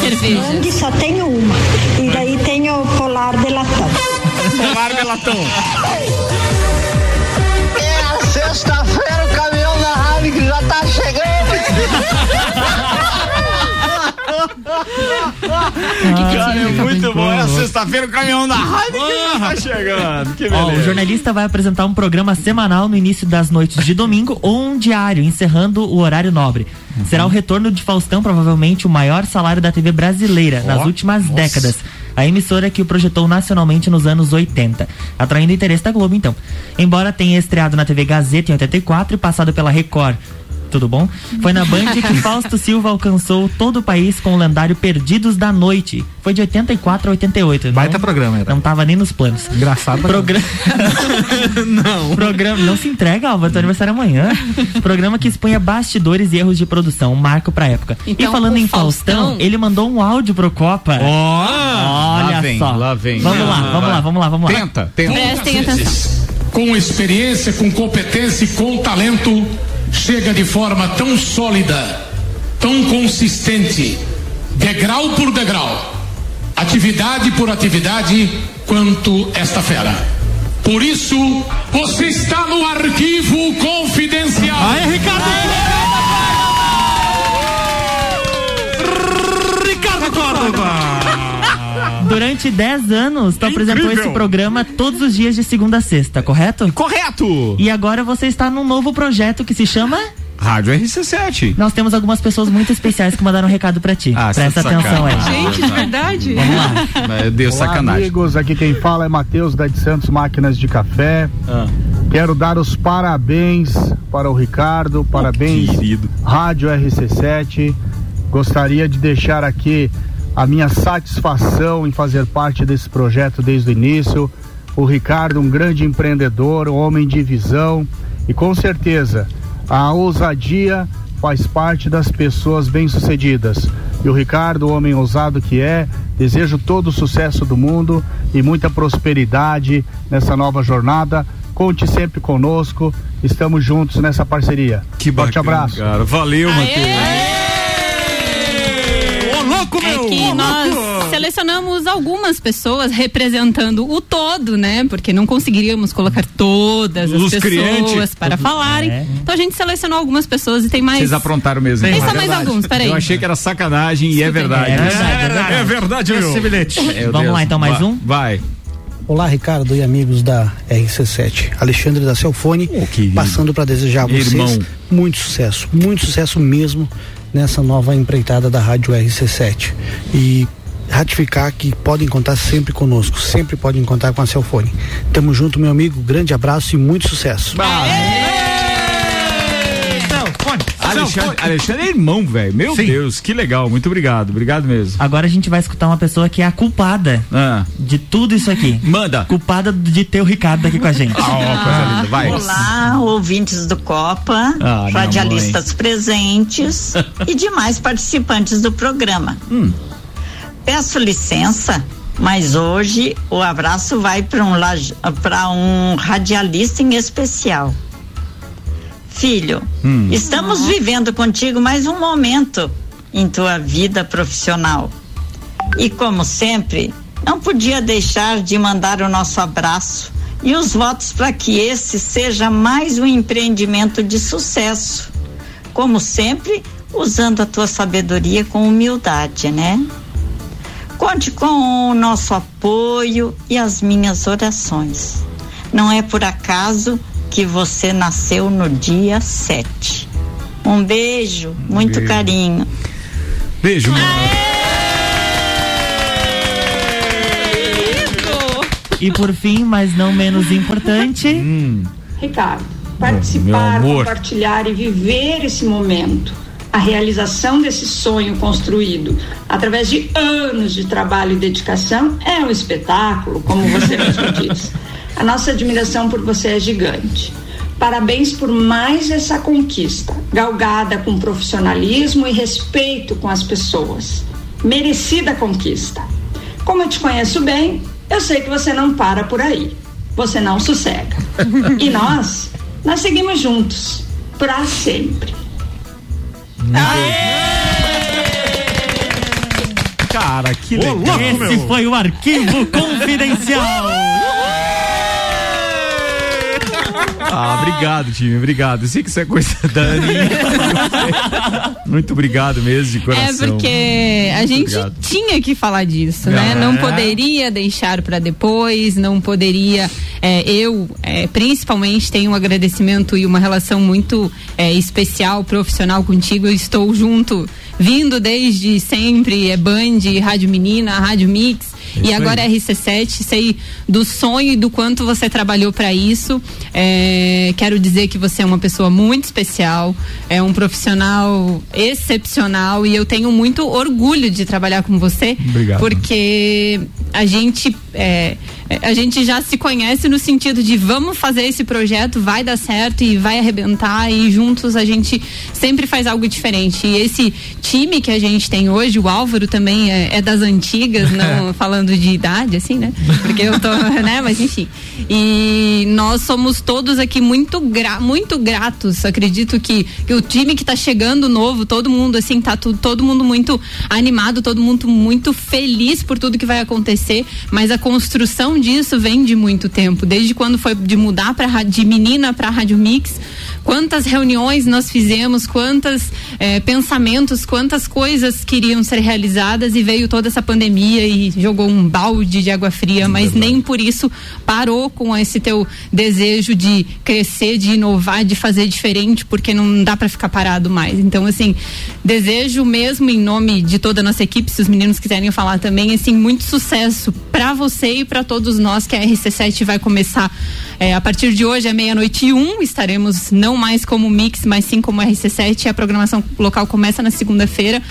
cerveja. Band só tenho uma. E daí tenho o Polar de latão. Polar Belatão. É (laughs) Cara, é muito bom. É sexta-feira o caminhão da rádio que tá chegando. Que Ó, o beleza. jornalista vai apresentar um programa semanal no início das noites de domingo (laughs) ou um diário, encerrando o horário nobre. Será o retorno de Faustão, provavelmente o maior salário da TV brasileira nas últimas décadas. A emissora que o projetou nacionalmente nos anos 80, atraindo o interesse da Globo, então. Embora tenha estreado na TV Gazeta em 84 e passado pela Record. Tudo bom? Foi na Band que (laughs) Fausto Silva alcançou todo o país com o lendário Perdidos da Noite. Foi de 84 a 88. Baita não, programa, era. Não tava nem nos planos. Engraçado. pra Programa. (laughs) (laughs) não. Programa. Não se entrega, Alva. Teu aniversário é amanhã. Programa que expunha bastidores e erros de produção. Um marco pra época. Então, e falando em Faustão, Faustão- ele mandou um áudio pro Copa. Olha lá vem, só. lá vem. Vamos Ah, lá, vamos vai. lá, vamos lá, vamos lá. Tenta, tenta. Prestem atenção. Com experiência, com competência e com talento, chega de forma tão sólida tão consistente, degrau por degrau, atividade por atividade, quanto esta fera. Por isso, você está no arquivo confidencial. Aí, Ricardo! Ricardo Durante 10 anos, tu apresentou Incrível. esse programa todos os dias de segunda a sexta, correto? Correto! E agora você está num novo projeto que se chama. Rádio RC7. Nós temos algumas pessoas muito especiais que mandaram um recado pra ti. Ah, Presta atenção aí. Gente, de verdade? Vamos lá. Meu Deus, Olá, sacanagem. amigos, aqui quem fala é Matheus da de Santos Máquinas de Café. Ah. Quero dar os parabéns para o Ricardo, parabéns Rádio RC7. Gostaria de deixar aqui a minha satisfação em fazer parte desse projeto desde o início. O Ricardo, um grande empreendedor, um homem de visão e com certeza a ousadia faz parte das pessoas bem-sucedidas. E o Ricardo, o homem ousado que é, desejo todo o sucesso do mundo e muita prosperidade nessa nova jornada. Conte sempre conosco, estamos juntos nessa parceria. Que Forte bacana, abraço. cara. Valeu, Matheus. Ô, louco, É que nós selecionamos algumas pessoas representando o todo, né? Porque não conseguiríamos colocar todas as Os pessoas para falarem. É. Então a gente selecionou algumas pessoas e tem mais. Vocês aprontaram mesmo. Tem só mais alguns, peraí. Eu achei que era sacanagem e é verdade. É verdade, é verdade. É verdade, meu. Esse bilhete. Meu Vamos Deus. lá, então, mais Vai, um? Vai. Olá, Ricardo e amigos da RC7. Alexandre da Celfone, passando para desejar a vocês Irmão. muito sucesso, muito sucesso mesmo nessa nova empreitada da Rádio RC7. E ratificar que podem contar sempre conosco, sempre podem contar com a Celfone. Tamo junto, meu amigo, grande abraço e muito sucesso. Alexandre, Alexandre é irmão, velho. Meu Deus, que legal. Muito obrigado. Obrigado mesmo. Agora a gente vai escutar uma pessoa que é a culpada de tudo isso aqui. Manda. Culpada de ter o Ricardo aqui com a gente. Ah, coisa linda. Vai. Olá, ouvintes do Copa, Ah, radialistas presentes e demais participantes do programa. Hum. Peço licença, mas hoje o abraço vai para um, um radialista em especial. Filho, Hum. estamos vivendo contigo mais um momento em tua vida profissional. E como sempre, não podia deixar de mandar o nosso abraço e os votos para que esse seja mais um empreendimento de sucesso. Como sempre, usando a tua sabedoria com humildade, né? Conte com o nosso apoio e as minhas orações. Não é por acaso que você nasceu no dia 7. Um beijo, muito beijo. carinho. Beijo, mano. E por fim, mas não menos importante. Ricardo, meu participar, compartilhar e viver esse momento, a realização desse sonho construído através de anos de trabalho e dedicação é um espetáculo, como você mesmo (laughs) diz. A nossa admiração por você é gigante. Parabéns por mais essa conquista, galgada com profissionalismo e respeito com as pessoas. Merecida conquista. Como eu te conheço bem, eu sei que você não para por aí. Você não sossega. (laughs) E nós, nós seguimos juntos, para sempre. Cara, que legal. Esse foi o arquivo confidencial. Ah, obrigado, time. Obrigado. Eu sei que isso é coisa da Aninha. (laughs) Muito obrigado mesmo, de É coração. porque a Muito gente obrigado. tinha que falar disso, né? É. Não poderia deixar para depois, não poderia. é, eu, é, principalmente, tenho um agradecimento e uma relação muito é, especial, profissional contigo. Eu estou junto, vindo desde sempre. É Band, Rádio Menina, Rádio Mix. É e agora aí. RC7, sei do sonho e do quanto você trabalhou para isso. É, quero dizer que você é uma pessoa muito especial, é um profissional excepcional e eu tenho muito orgulho de trabalhar com você, Obrigado. porque a gente é, é, a gente já se conhece no sentido de vamos fazer esse projeto, vai dar certo e vai arrebentar e juntos a gente sempre faz algo diferente. E esse time que a gente tem hoje, o Álvaro também é, é das antigas, não (laughs) falando de idade, assim, né? Porque eu tô, (laughs) né? Mas enfim. E nós somos todos aqui muito, gra muito gratos. Acredito que, que o time que tá chegando novo, todo mundo, assim, tá tu, todo mundo muito animado, todo mundo muito feliz por tudo que vai acontecer. Mas a construção disso vem de muito tempo. Desde quando foi de mudar pra, de menina para Rádio Mix quantas reuniões nós fizemos, quantos eh, pensamentos, quantas coisas queriam ser realizadas e veio toda essa pandemia e jogou um balde de água fria, mas Verdade. nem por isso parou com esse teu desejo de crescer, de inovar, de fazer diferente, porque não dá para ficar parado mais. Então, assim, desejo mesmo em nome de toda a nossa equipe, se os meninos quiserem falar também, assim, muito sucesso para você e para todos nós que a RC7 vai começar eh, a partir de hoje, é meia-noite e um, estaremos não mais como Mix, mas sim como RC7. A programação local começa na segunda-feira.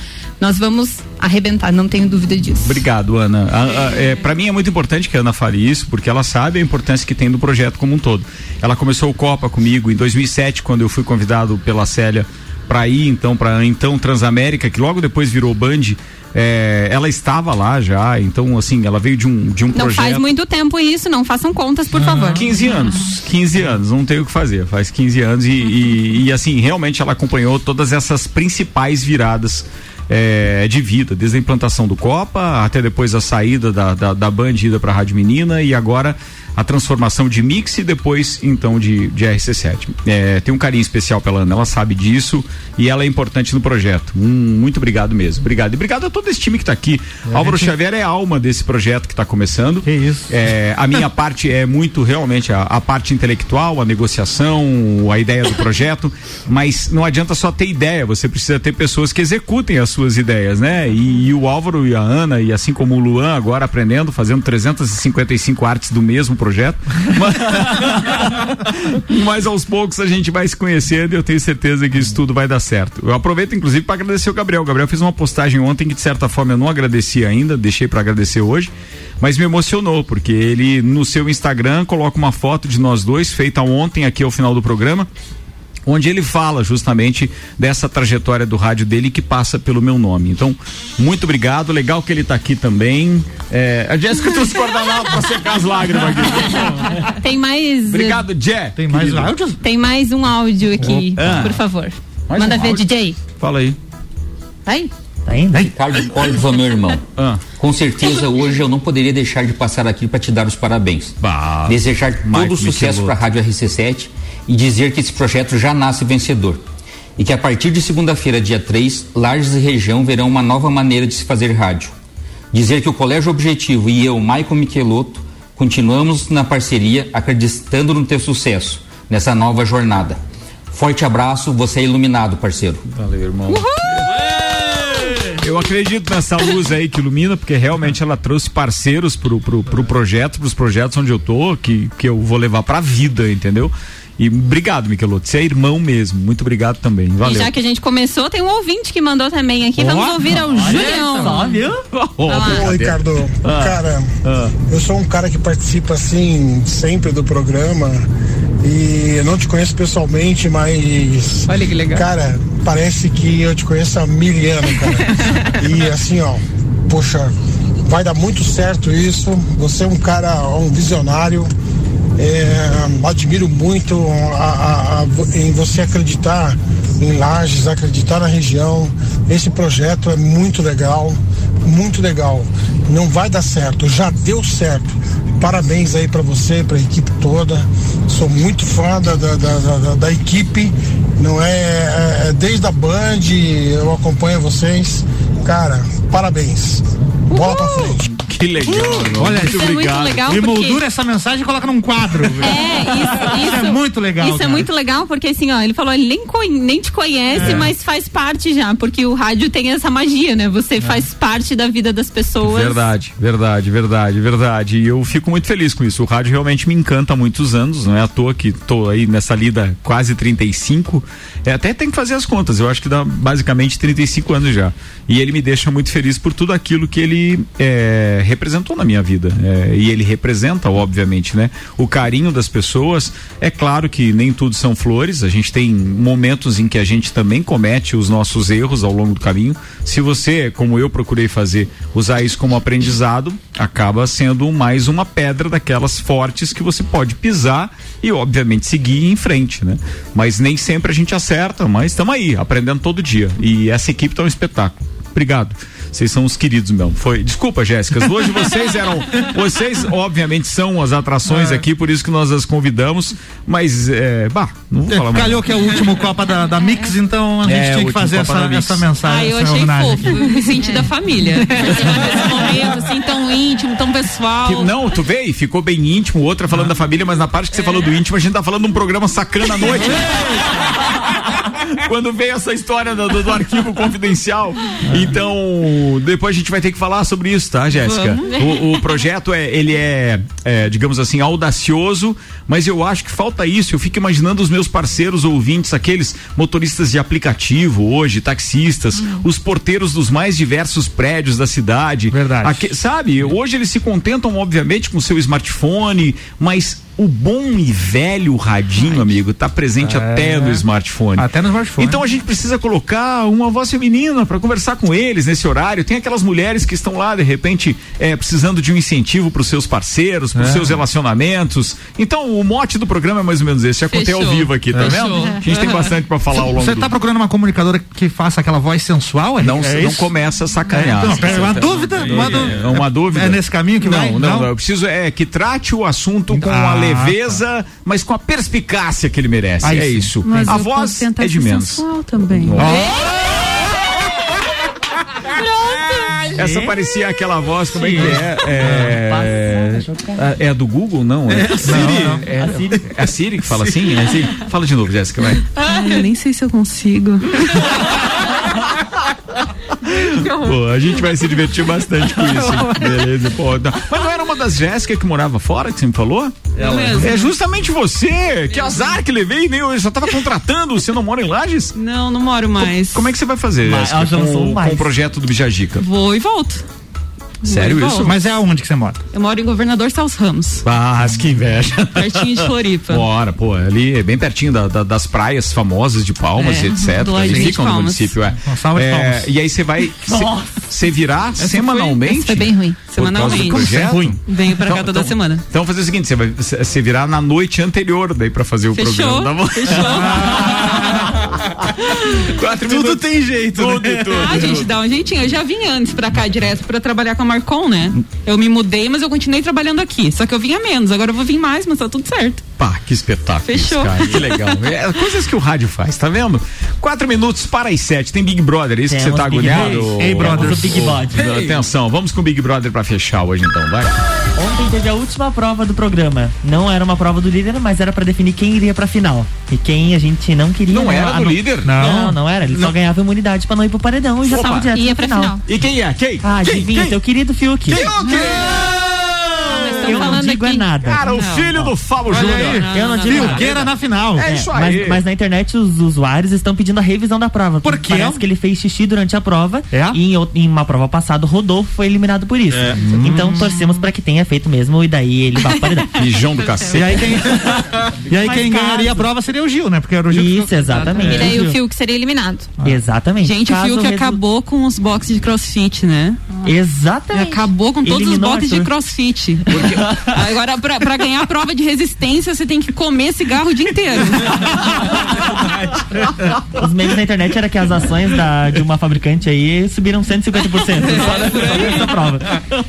Nós vamos arrebentar, não tenho dúvida disso. Obrigado, Ana. é, para mim é muito importante que a Ana fale isso, porque ela sabe a importância que tem do projeto como um todo. Ela começou o Copa comigo em 2007, quando eu fui convidado pela Célia para ir então para então Transamérica, que logo depois virou Band. É, ela estava lá já, então assim, ela veio de um, de um não projeto. Não faz muito tempo isso, não façam contas, por ah, favor. 15 anos, 15 anos, não tem o que fazer, faz 15 anos e, e, e assim, realmente ela acompanhou todas essas principais viradas é, de vida, desde a implantação do Copa até depois a saída da, da, da Band ida para a Rádio Menina e agora a transformação de mix e depois então de, de RC7. É, tem um carinho especial pela Ana, ela sabe disso e ela é importante no projeto. Um, muito obrigado mesmo. Obrigado. E obrigado a todo esse time que está aqui. É, Álvaro gente... Xavier é a alma desse projeto que está começando. Que isso. É, a (laughs) minha parte é muito realmente a, a, parte intelectual, a negociação, a ideia do projeto, mas não adianta só ter ideia, você precisa ter pessoas que executem as suas ideias, né? E, e o Álvaro e a Ana, e assim como o Luan agora aprendendo, fazendo 355 artes do mesmo projeto projeto. Mas, (laughs) mas, aos poucos a gente vai se conhecendo e eu tenho certeza que isso tudo vai dar certo. Eu aproveito, inclusive, para agradecer o Gabriel. O Gabriel fez uma postagem ontem que, de certa forma, eu não agradeci ainda, deixei para agradecer hoje mas me emocionou, porque ele no seu Instagram coloca uma foto de nós dois, feita ontem aqui ao final do programa, onde ele fala justamente dessa trajetória do rádio dele que passa pelo meu nome. Então, muito obrigado, legal que ele está aqui também. É, a Jéssica trouxe guardanapo para secar as lágrimas aqui. Tem mais. Obrigado, Jé. Tem mais áudio? Tem mais um áudio aqui, ah. por favor. Mais Manda um ver, áudio? DJ. Fala aí. Vai. Tá indo? Ricardo Córdoba, meu irmão. Ah. Com certeza hoje eu não poderia deixar de passar aqui para te dar os parabéns. Bah, Desejar todo o sucesso para a Rádio RC7 e dizer que esse projeto já nasce vencedor. E que a partir de segunda-feira, dia 3, Lages e região verão uma nova maneira de se fazer rádio. Dizer que o Colégio Objetivo e eu, Maicon Michelotto, continuamos na parceria acreditando no teu sucesso nessa nova jornada. Forte abraço, você é iluminado, parceiro. Valeu, irmão. Uhul! Eu acredito nessa luz aí que ilumina, porque realmente ela trouxe parceiros pro, pro, pro projeto, pros projetos onde eu tô, que, que eu vou levar pra vida, entendeu? E obrigado, Miqueloto. Você é irmão mesmo. Muito obrigado também. Valeu. E já que a gente começou, tem um ouvinte que mandou também aqui. Oh, Vamos ouvir ao Julião. Só, viu? Oh, Oi, Ricardo. Ah, cara, ah. eu sou um cara que participa assim sempre do programa. E eu não te conheço pessoalmente, mas. Olha que legal. Cara, parece que eu te conheço há mil anos, cara. (laughs) e assim, ó, poxa, vai dar muito certo isso. Você é um cara, um visionário é, admiro muito a, a, a, em você acreditar em Lages, acreditar na região. Esse projeto é muito legal, muito legal. Não vai dar certo, já deu certo. Parabéns aí para você, para a equipe toda. Sou muito fã da, da, da, da equipe. Não é, é, é desde a Band, eu acompanho vocês. Cara, parabéns. Bola pra frente. Que legal, uh, Olha, muito obrigado. é muito legal. Emoldura porque... essa mensagem e coloca num quadro. (laughs) É, isso, isso, isso, é muito legal. Isso é cara. é muito legal, porque assim, ó, ele falou, ele nem, nem te conhece, é. mas faz parte já, porque o rádio tem essa magia, né? Você é. faz parte da vida das pessoas. Verdade, verdade, verdade, verdade. E eu fico muito feliz com isso. O rádio realmente me encanta há muitos anos, não é à toa que tô aí nessa lida quase 35. É, até tem que fazer as contas, eu acho que dá basicamente 35 anos já. E ele me deixa muito feliz por tudo aquilo que ele é, representou na minha vida. É, e ele representa, obviamente, né? O carinho das pessoas. É claro que nem tudo são flores, a gente tem momentos em que a gente também comete os nossos erros ao longo do caminho. Se você, como eu procurei fazer, usar isso como aprendizado, acaba sendo mais uma pedra daquelas fortes que você pode pisar e, obviamente, seguir em frente, né? Mas nem sempre a gente acerta, mas estamos aí, aprendendo todo dia. E essa equipe tá um espetáculo. Obrigado. Vocês são os queridos mesmo. Foi. Desculpa, Jéssica. Hoje vocês eram. (laughs) Vocês, obviamente, são as atrações É. aqui, por isso que nós as convidamos. Mas, é. Bah, não vou falar mais. Calhou que é o último Copa da, da Mix, então a gente É, tinha que fazer Copa essa, essa mensagem. Ah, eu essa achei homenagem fofo, me senti da família. (laughs) Nesse momento, assim, tão íntimo, tão pessoal. Que- não, tu vê, e ficou bem íntimo, outra falando da família, mas na parte que você falou do íntimo, a gente tá falando de um programa sacana à noite. (laughs) Quando veio essa história do, do- arquivo confidencial. Então, depois a gente vai ter que falar sobre isso, tá, Jéssica? O, o projeto é, ele é, é, digamos assim, audacioso, mas eu acho que falta isso. Eu fico imaginando os meus parceiros ouvintes, aqueles motoristas de aplicativo hoje, taxistas, os porteiros dos mais diversos prédios da cidade. Verdade. sabe, hoje eles se contentam, obviamente, com o seu smartphone, mas o bom e velho radinho, amigo, tá presente É. até no smartphone. Até no smartphone. Então a gente precisa colocar uma voz feminina para conversar com eles nesse horário. Tem aquelas mulheres que estão lá, de repente, é, precisando de um incentivo para os seus parceiros, para os É. seus relacionamentos. Então o mote do programa é mais ou menos esse. Já contei ao vivo aqui, tá Fechou. vendo? A gente tem bastante para falar ao longo Você do tá procurando uma comunicadora que faça aquela voz sensual? É, não, é não começa a sacanear. É, então, uma dúvida, uma dúvida. É uma dúvida. É nesse caminho que não, vai? Não, Não? não, Eu preciso é que trate o assunto com Ah, a leveza, mas com a perspicácia que ele merece. Aí é isso. Mas a eu voz posso tentar é de ser menos. sensual também. Essa parecia aquela voz, como é que é? É, é a do Google? Não. É, a Siri. Não, não. É, é a Siri que fala assim? É a Siri? Fala de novo, Jéssica, vai. Ai, eu nem sei se eu consigo. (laughs) Pô, a gente vai se divertir bastante com isso. Beleza, pô. Não. Mas não era uma das Jéssica que morava fora que você me falou? Ela. mesmo. É justamente você. Que azar que levei, nem eu só tava contratando. Você não mora em Lages? Não, não moro mais. Como é que você vai fazer, Mas Jéssica, já com, com o projeto do Bijagica? Vou e volto. Sério isso? Mas é aonde que você mora? Eu moro em Governador Salles Ramos. Ah, que inveja. Pertinho de Floripa. Bora, pô, ali é bem pertinho da- da- das praias famosas de Palmas É, e etc. Ali ficam no município, é. Uma salva de É, palmas. E aí você vai (laughs) você virar Essa semanalmente? foi- foi bem ruim. Semanalmente. do projeto? Ruim. Venho pra cá toda semana. Então fazer o seguinte, você vai você virar na noite anterior daí pra fazer o Fechou, programa. Tá bom? (laughs) (laughs) Quatro Tudo minutos. tem jeito, Tudo, né? tudo. Ah, gente, dá um jeitinho. Eu já vim antes pra cá direto pra trabalhar com a Marcon, né? Eu me mudei, mas eu continuei trabalhando aqui. Só que eu vinha menos. Agora eu vou vir mais, mas tá tudo certo. Pá, que espetáculo. Fechou. isso, cara, que legal. (laughs) É, coisas que o rádio faz, tá vendo? Quatro minutos para as sete. Tem Big Brother, é isso que você Temos tá Big agulhado? Brother. Ei, Temos brothers. o Big Brother. Ei. Atenção, vamos com o Big Brother pra fechar hoje então, vai. Ontem teve a última prova do programa. Não era uma prova do líder, mas era pra definir quem iria pra final. E quem a gente não queria. Não era do líder? Não, Não. não, era. Ele Não. só ganhava imunidade pra não ir pro paredão e já Opa. tava direto Ia pra final. final. E quem é? Quem? Ah, Quem? adivinha, Quem? teu querido Fiuk. Estão Eu não falando digo aqui. é nada. Cara, o Não. filho do Fábio Júnior. aí. Eu não digo nada. Filgueira na final. É isso aí. Mas, mas na internet os usuários estão pedindo a revisão da prova. Por quê? Parece que ele fez xixi durante a prova. É? E em, em uma prova passada, o Rodolfo foi eliminado por isso. É. Então torcemos pra que tenha feito mesmo e daí ele vá paredão. (laughs) Mijão do cacete. E aí quem, (laughs) e aí quem ganharia a prova seria o Gil, né? Porque era o Gil que Isso, exatamente. E daí o Fiuk seria eliminado. Exatamente. Gente, Caso o Fiuk resu- acabou com os boxes de crossfit, né? Exatamente. Acabou com todos Eliminou os boxes de crossfit. (laughs) Agora, pra, pra ganhar a prova de resistência, você tem que comer cigarro o dia inteiro. (laughs) Os memes na internet era que as ações da, de uma fabricante aí subiram 150% só nessa, só nessa prova.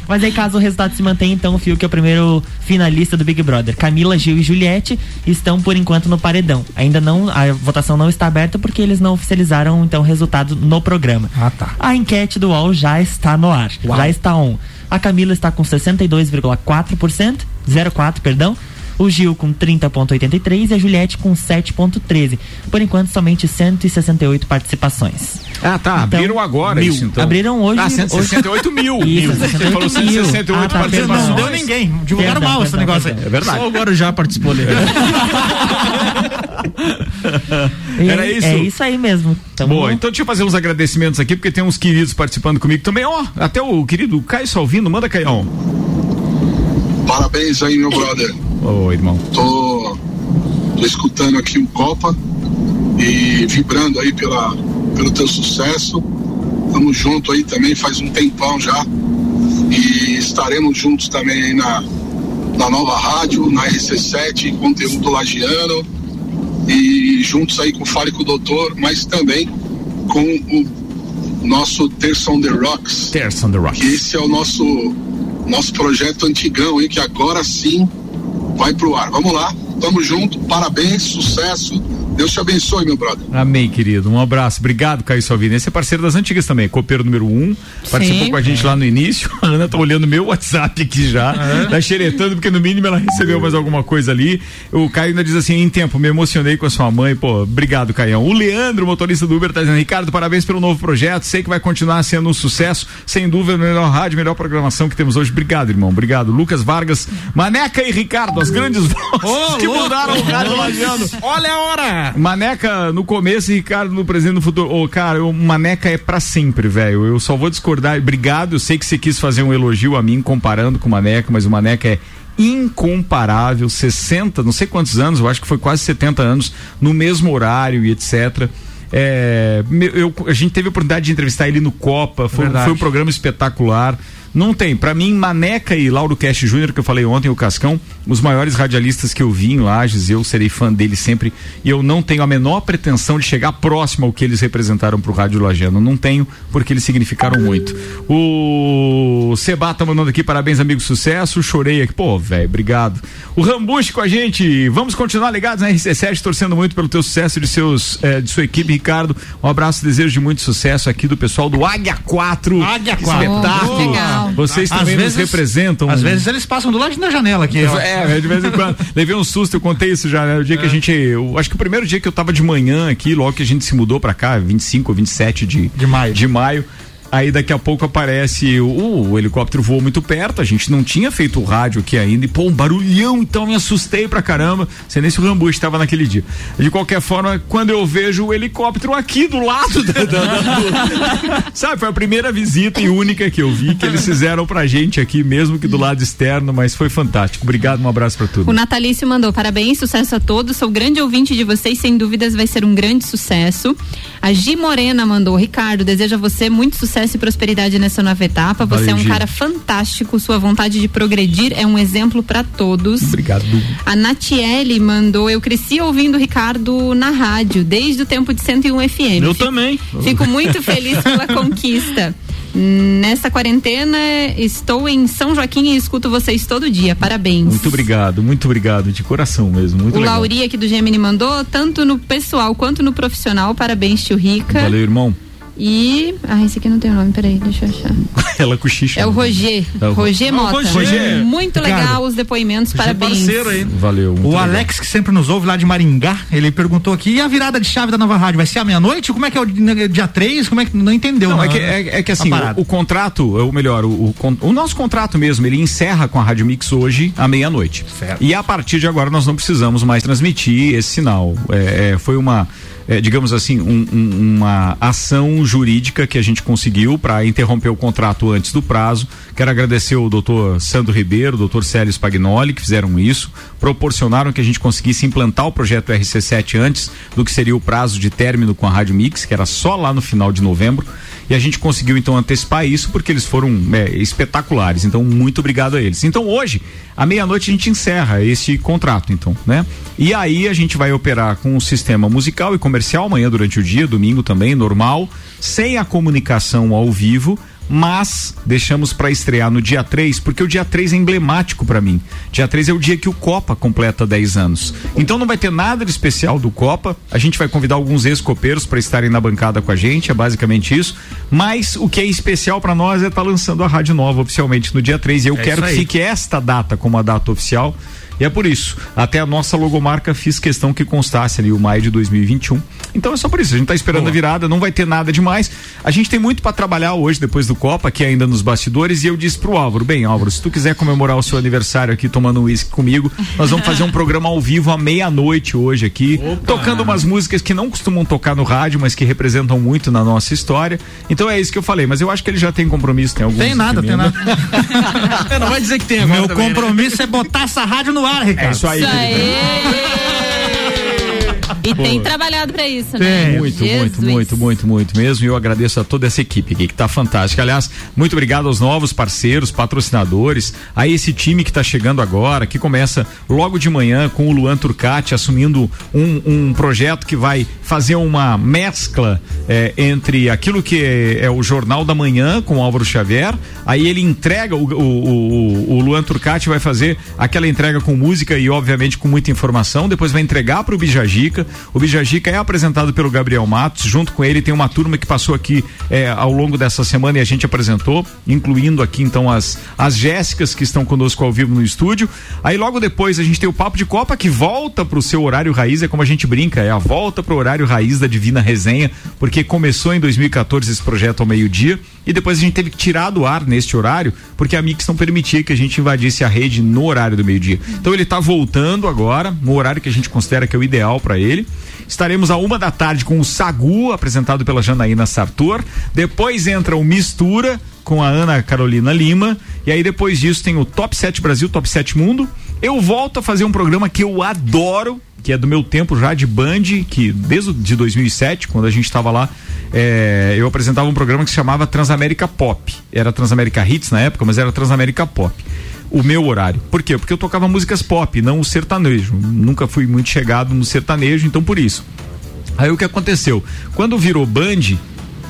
Mas aí, caso o resultado se mantenha, então o Fiuk é o primeiro finalista do Big Brother. Camila, Gil e Juliette estão, por enquanto, no paredão. Ainda não, a votação não está aberta porque eles não oficializaram, então, o resultado no programa. Ah, tá. A enquete do UOL já está no ar, já está on. A Camila está com 62,4%, 04, perdão. O Gil com 30,83 e a Juliette com 7,13. Por enquanto, somente 168 participações. Ah, tá. Então, abriram agora mil. isso, então. Abriram hoje. Ah, 168 hoje... mil. Isso, Você 168 falou 168 mil. Ah, tá, participações. Não deu ninguém. Divulgaram Perdão, mal esse perdão, negócio aí. É verdade. Só o Guarujá participou ali. E (laughs) Era isso? É isso aí mesmo. Tamo Boa, então deixa eu fazer uns agradecimentos aqui, porque tem uns queridos participando comigo também. Ó, até o querido Caio Salvino, manda Caião. Parabéns aí, meu brother. Ô, irmão. Tô, tô escutando aqui o Copa e vibrando aí pela, pelo teu sucesso. Tamo junto aí também faz um tempão já. E estaremos juntos também aí na, na nova rádio, na RC7, conteúdo lagiano. E juntos aí com o Fale com o Doutor, mas também com o nosso Terça on the Rocks. Terça on the Rocks. Que esse é o nosso, nosso projeto antigão aí, que agora sim vai pro ar. Vamos lá, tamo junto, parabéns, sucesso. Deus te abençoe, meu brother. Amém, querido. Um abraço. Obrigado, Caio Salvini. Esse é parceiro das antigas também, copeiro número um. Participou Sim. com a gente lá no início. (laughs) A Ana tá olhando meu WhatsApp aqui já. Tá xeretando, porque no mínimo ela recebeu mais alguma coisa ali. O Caio ainda diz assim: em tempo, me emocionei com a sua mãe. Pô, obrigado, Caião. O Leandro, motorista do Uber, tá dizendo: Ricardo, parabéns pelo novo projeto. Sei que vai continuar sendo um sucesso. Sem dúvida, melhor rádio, melhor programação que temos hoje. Obrigado, irmão. Obrigado. Lucas Vargas, Maneca e Ricardo, as grandes vozes que mudaram o rádio. Olha a hora! (laughs) Maneca no começo e Ricardo no presente e no futuro. Ô, cara, o Maneca é pra sempre, velho. Eu só vou discordar. Obrigado. Eu sei que você quis fazer um elogio a mim comparando com o Maneca, mas o Maneca é incomparável. 60, não sei quantos anos, eu acho que foi quase 70 anos, no mesmo horário e etc. É, eu- a gente teve a oportunidade de entrevistar ele no Copa, foi, foi um programa espetacular. Não tem, pra mim, Maneca e Lauro Cash Júnior, que eu falei ontem, o Cascão, os maiores radialistas que eu vi em Lages, eu serei fã deles sempre, e eu não tenho a menor pretensão de chegar próximo ao que eles representaram pro rádio lagiano, não tenho, porque eles significaram muito. O Seba tá mandando aqui, parabéns, amigo, sucesso, chorei aqui, pô, velho, obrigado. O Rambush com a gente, vamos continuar ligados na RC7, torcendo muito pelo teu sucesso e de, seus, eh, de sua equipe, Ricardo, um abraço, desejo de muito sucesso aqui do pessoal do Águia 4. Águia Que 4. espetáculo. Legal. Vocês Às também nos vezes- representam. Às vezes eles passam do lado da janela aqui. ó. É, de vez em quando. (laughs) Levei um susto, eu contei isso já, né? O dia que a gente. Eu, acho que o primeiro dia que eu tava de manhã aqui, logo que a gente se mudou pra cá, 25 ou 27 de, De maio. de maio. Aí daqui a pouco aparece o, o helicóptero voou muito perto, a gente não tinha feito o rádio aqui ainda, e pô, um barulhão, então me assustei pra caramba. Sei nem se o Rambu estava naquele dia. De qualquer forma, quando eu vejo o helicóptero aqui do lado da, da- da- (laughs) Sabe, foi a primeira visita e única que eu vi que eles fizeram pra gente aqui, mesmo que do lado externo, mas foi fantástico. Obrigado, um abraço pra tudo. O Natalício mandou parabéns, sucesso a todos. Sou grande ouvinte de vocês, sem dúvidas vai ser um grande sucesso. A Gi Morena mandou, Ricardo, desejo a você muito sucesso e prosperidade nessa nova etapa. Você Valeu, é um cara fantástico, sua vontade de progredir é um exemplo para todos. Obrigado. A Natiele mandou, eu cresci ouvindo o Ricardo na rádio, desde o tempo de 101 FM. Eu Fico- também. Fico muito feliz pela (laughs) conquista. Nessa quarentena, estou em São Joaquim e escuto vocês todo dia. Parabéns. Muito obrigado, muito obrigado, de coração mesmo. Muito O legal. Lauri aqui do Gemini mandou, tanto no pessoal quanto no profissional. Parabéns, tio Rica. Valeu, irmão. E. Ah, esse aqui não tem o nome, peraí, deixa eu achar. (laughs) Ela cochicha. É o Roger. É o Ro- Roger o Mota. Roger. Muito Ricardo. legal os depoimentos, parabéns. Valeu. muito O legal. Alex, que sempre nos ouve lá de Maringá, ele perguntou aqui: e a virada de chave da nova rádio? Vai ser à meia-noite? Como é que é o di- dia 3? Como é que. Não entendeu, Não, né? é que, é, é que assim, o, parada. o contrato, ou melhor, o, o, o nosso contrato mesmo, ele encerra com a Rádio Mix hoje à meia-noite. E a partir de agora nós não precisamos mais transmitir esse sinal. É, é, foi uma, é, digamos assim, um- um- uma ação jurídica que a gente conseguiu para interromper o contrato antes do prazo. Quero agradecer o doutor Sandro Ribeiro, o doutor Célio Spagnoli, que fizeram isso, proporcionaram que a gente conseguisse implantar o projeto RC7 antes do que seria o prazo de término com a Rádio Mix, que era só lá no final de novembro. E a gente conseguiu então antecipar isso porque eles foram é, espetaculares. Então, muito obrigado a eles. Então, hoje, à meia-noite, a gente encerra esse contrato, então, né? E aí a gente vai operar com o sistema musical e comercial amanhã durante o dia, domingo também, normal, sem a comunicação ao vivo. Mas deixamos para estrear no dia 3, porque o dia 3 é emblemático para mim. Dia 3 é o dia que o Copa completa 10 anos. Então não vai ter nada de especial do Copa. A gente vai convidar alguns ex-copeiros para estarem na bancada com a gente, é basicamente isso. Mas o que é especial para nós é estar lançando a rádio nova oficialmente no dia 3. E eu É quero que fique esta data como a data oficial. E é por isso, até a nossa logomarca fiz questão que constasse ali o maio de 2021. Então é só por isso, a gente tá esperando Boa. a virada, não vai ter nada demais. A gente tem muito para trabalhar hoje, depois do Copa, aqui ainda nos bastidores, e eu disse pro Álvaro, bem, Álvaro, se tu quiser comemorar o seu aniversário aqui tomando um uísque comigo, nós vamos fazer um programa ao vivo à meia-noite hoje aqui, Opa. tocando umas músicas que não costumam tocar no rádio, mas que representam muito na nossa história. Então é isso que eu falei, mas eu acho que ele já tem compromisso, tem algum Tem nada, tem nada. (laughs) não vai dizer que tem agora Meu também, né? compromisso né? é botar essa rádio no ar, Ricardo. É isso aí. Isso aí. (laughs) E Pô. tem trabalhado para isso, né? Tem. Muito, Jesus. muito, muito, muito, muito mesmo. E eu agradeço a toda essa equipe aqui que tá fantástica. Aliás, muito obrigado aos novos parceiros, patrocinadores, a esse time que tá chegando agora, que começa logo de manhã com o Luan Turcati assumindo um, um projeto que vai fazer uma mescla é, entre aquilo que é, é, o Jornal da Manhã com o Álvaro Xavier. Aí ele entrega, o, o, o, o Luan Turcati vai fazer aquela entrega com música e, obviamente, com muita informação. Depois vai entregar para o Bijagica. O Bijagica é apresentado pelo Gabriel Matos. Junto com ele tem uma turma que passou aqui é, ao longo dessa semana e a gente apresentou, incluindo aqui então as, as Jéssicas que estão conosco ao vivo no estúdio. Aí logo depois a gente tem o Papo de Copa que volta para o seu horário raiz, é como a gente brinca, é a volta para o horário raiz da Divina Resenha, porque começou em 2014 esse projeto ao meio-dia e depois a gente teve que tirar do ar neste horário, porque a Mix não permitia que a gente invadisse a rede no horário do meio-dia. Então ele está voltando agora, no horário que a gente considera que é o ideal para ele. Estaremos a uma da tarde com o Sagu, apresentado pela Janaína Sartor. Depois entra o Mistura com a Ana Carolina Lima. E aí depois disso tem o Top 7 Brasil, Top 7 Mundo. Eu volto a fazer um programa que eu adoro, que é do meu tempo já de Band, que desde de 2007, quando a gente estava lá, é, eu apresentava um programa que se chamava Transamérica Pop. Era Transamérica Hits na época, mas era Transamérica Pop. O meu horário. Por quê? Porque eu tocava músicas pop, não o sertanejo. Nunca fui muito chegado no sertanejo, então por isso. Aí o que aconteceu? Quando virou Band,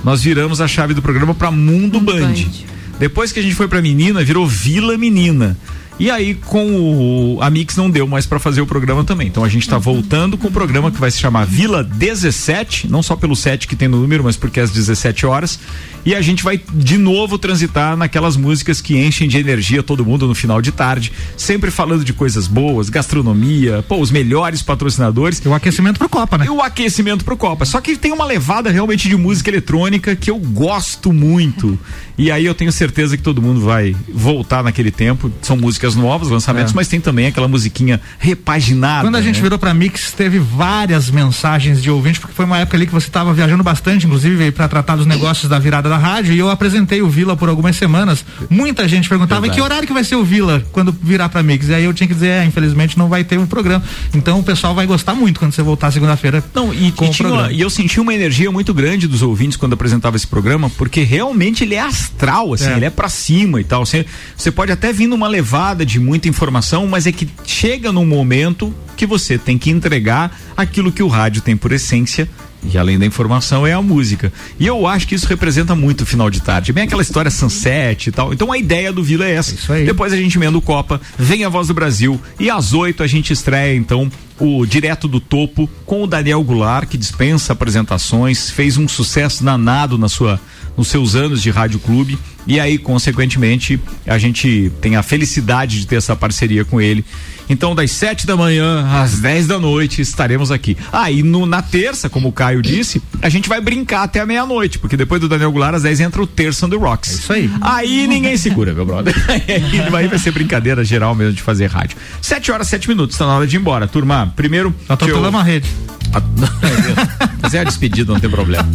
nós viramos a chave do programa para Mundo, Mundo Band. Band. Depois que a gente foi para Menina, virou Vila Menina. E aí, com o, a Mix não deu mais para fazer o programa também. Então a gente está voltando com o programa que vai se chamar Vila 17, não só pelo 7 que tem no número, mas porque é às 17 horas. E a gente vai de novo transitar naquelas músicas que enchem de energia todo mundo no final de tarde, sempre falando de coisas boas, gastronomia, pô, os melhores patrocinadores. E o aquecimento pro Copa, né? E o aquecimento pro Copa. Só que tem uma levada realmente de música eletrônica que eu gosto muito. E aí eu tenho certeza que todo mundo vai voltar naquele tempo. São músicas novas, lançamentos, é. mas tem também aquela musiquinha repaginada. Quando a gente né? virou pra Mix, teve várias mensagens de ouvintes, porque foi uma época ali que você estava viajando bastante, inclusive, para tratar dos negócios da virada da rádio e eu apresentei o Vila por algumas semanas. Muita gente perguntava Verdade. em que horário que vai ser o Vila quando virar pra Mix. E aí eu tinha que dizer, é, infelizmente não vai ter o um programa. Então o pessoal vai gostar muito quando você voltar segunda-feira. Não, e, com e, tinha, uma, e eu senti uma energia muito grande dos ouvintes quando apresentava esse programa, porque realmente ele é astral, assim, é. ele é pra cima e tal. Você, você pode até vir numa levada de muita informação, mas é que chega num momento que você tem que entregar aquilo que o rádio tem por essência e além da informação é a música. E eu acho que isso representa muito o final de tarde. Bem aquela história sunset e tal. Então a ideia do Vila é essa. É Depois a gente emenda o Copa, vem a voz do Brasil e às oito a gente estreia então o Direto do Topo com o Daniel Goulart, que dispensa apresentações, fez um sucesso danado na sua nos seus anos de rádio clube e aí consequentemente a gente tem a felicidade de ter essa parceria com ele então, das sete da manhã às dez da noite estaremos aqui. Aí, ah, na terça, como o Caio disse, a gente vai brincar até a meia-noite, porque depois do Daniel Goulart, às dez entra o terça do Rocks. É isso aí. Aí ninguém segura, meu brother. (laughs) aí vai ser brincadeira geral mesmo de fazer rádio. Sete horas, sete minutos, está na hora de ir embora. Turma, primeiro. Atropelamos eu... a rede. (laughs) Mas é a despedida, não tem problema.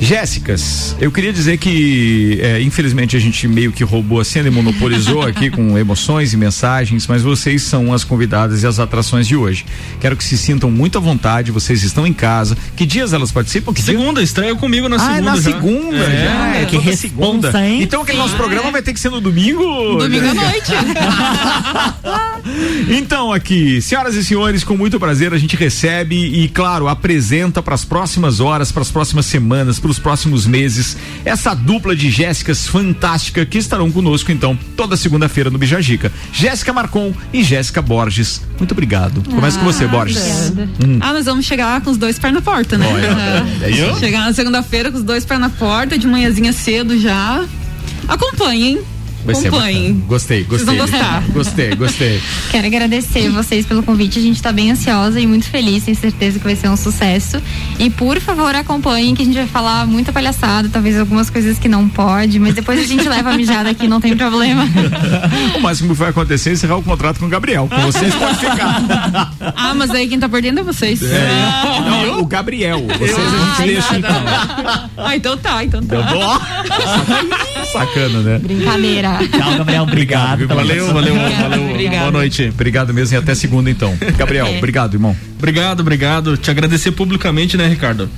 Jéssicas, eu queria dizer que, é, infelizmente, a gente meio que roubou a cena e monopolizou (laughs) aqui com emoções e mensagens, mas vocês são as convidadas e as atrações de hoje. Quero que se sintam muito à vontade, vocês estão em casa. Que dias elas participam? Que segunda, dia? estreia comigo na ah, segunda. na já. segunda, é, já. É, que responsa, segunda. Hein? Então aquele nosso programa vai ter que ser no domingo? Domingo à noite. (laughs) então, aqui, senhoras e senhores, com muito prazer a gente recebe e, claro, claro, apresenta para as próximas horas, para as próximas semanas, para os próximos meses, essa dupla de Jéssicas fantástica que estarão conosco então toda segunda-feira no Bijagica. Jéssica Marcon e Jéssica Borges. Muito obrigado. Começa ah, com você, Borges. Hum. Ah, nós vamos chegar com os dois pés na porta, né? Olha, é chegar na segunda-feira com os dois pés na porta, de manhãzinha cedo já. Acompanhem Vai ser Acompanhem. Gostei, Vocês gostei. vão gostar. Gostei, gostei. (laughs) Quero agradecer vocês pelo convite. A gente está bem ansiosa e muito feliz, tenho certeza que vai ser um sucesso. E por favor, acompanhem que a gente vai falar muita palhaçada, talvez algumas coisas que não pode, mas depois a gente leva a mijada aqui, não tem problema. (laughs) o máximo que vai acontecer é encerrar o contrato com o Gabriel. Com vocês pode ficar. (laughs) Ah, mas aí quem tá perdendo é vocês. Não, o Gabriel. Vocês a gente deixa então. Ah, então tá, então tá. Tá bom? Sacana, né? Brincadeira. (laughs) Tchau, Gabriel. Obrigado. Pela Valeu, valeu, valeu. obrigada. Boa noite. Obrigado mesmo e até segunda então. (laughs) Gabriel, É. obrigado, irmão. Obrigado, obrigado. Te agradecer publicamente, né, Ricardo?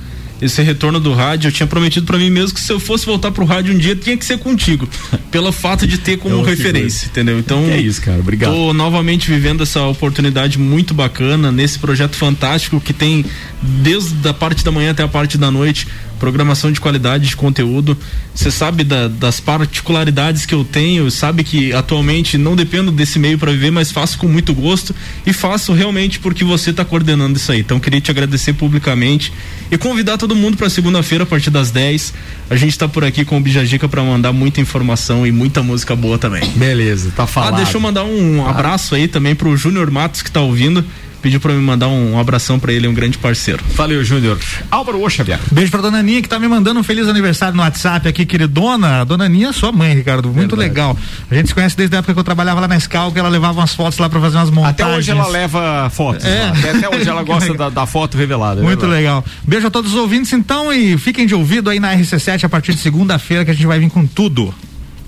Esse retorno do rádio, eu tinha prometido pra mim mesmo que se eu fosse voltar pro rádio um dia, tinha que ser contigo. (laughs) pelo fato de ter como que referência, entendeu? Então. Que é isso, cara. Obrigado. Tô novamente vivendo essa oportunidade muito bacana nesse projeto fantástico que tem desde a parte da manhã até a parte da noite programação de qualidade de conteúdo. Você sabe da- das particularidades que eu tenho, sabe que atualmente não dependo desse meio para viver, mas faço com muito gosto e faço realmente porque você está coordenando isso aí. Então queria te agradecer publicamente e convidar todo mundo para segunda-feira a partir das 10. A gente está por aqui com o Bijajica para mandar muita informação e muita música boa também. Beleza, tá Ah, falado. deixa eu mandar um abraço aí também pro Júnior Matos que tá ouvindo. Pediu para me mandar um, abração para ele, é um grande parceiro. Valeu, Júnior. Álvaro Ô Xavier. Beijo pra dona Aninha que tá me mandando um feliz aniversário no WhatsApp aqui, queridona. Dona Aninha é sua mãe, Ricardo. Muito legal. A gente se conhece desde a época que eu trabalhava lá na Scal, que ela levava umas fotos lá pra fazer umas montagens. Até hoje ela leva fotos. É. lá. Até, até hoje ela (laughs) gosta da, da foto revelada. é Muito verdade. legal. Beijo a todos os ouvintes, então, e fiquem de ouvido aí na RC7 a partir de segunda-feira que a gente vai vir com tudo.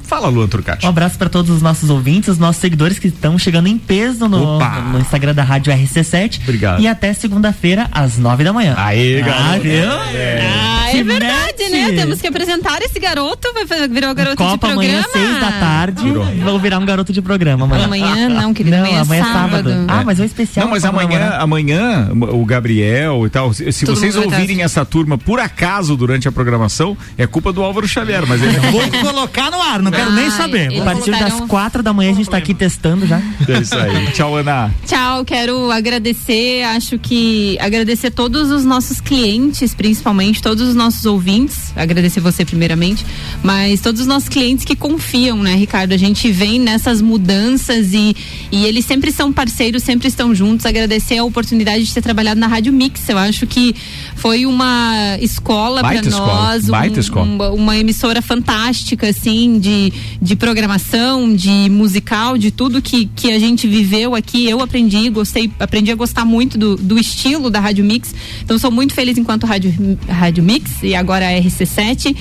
Fala, Luan Turcati. Um abraço para todos os nossos ouvintes, os nossos seguidores que estão chegando em peso no, no Instagram da Rádio RC7. Obrigado. E até segunda-feira, às nove da manhã. Aê, ah, garoto. viu? Ah, Se é verdade, né? Temos que apresentar esse garoto, vai virar o garoto Copa de amanhã, programa. seis da tarde. Vou virar um garoto de programa amanhã. Amanhã não, querido, Não, amanhã é amanhã é sábado. sábado. Ah, mas é um especial. Não, mas amanhã, amanhã, o Gabriel e tal, se se vocês ouvirem essa turma por acaso durante a programação, é culpa do Álvaro Xavier, mas ele Vou colocar no ar, não quero nem saber. A partir das quatro da manhã a gente tá aqui testando já. É isso aí. Tchau, Ana. Tchau, quero agradecer, acho que agradecer todos os nossos clientes, principalmente, todos os nossos ouvintes, agradecer você primeiramente, mas todos os nossos clientes que confiam, né, Ricardo? A gente vem nessas mudanças e, e eles sempre são parceiros, sempre estão juntos. Agradecer a oportunidade de ter trabalhado na Rádio Mix, eu acho que foi uma escola para Baita escola, nós, um- uma, uma emissora fantástica, assim, de, de programação, de musical, de tudo que, que a gente viveu aqui. Eu aprendi, gostei, aprendi a gostar muito do, do estilo da Rádio Mix. Então sou muito feliz enquanto Rádio, Rádio Mix e agora a RC7.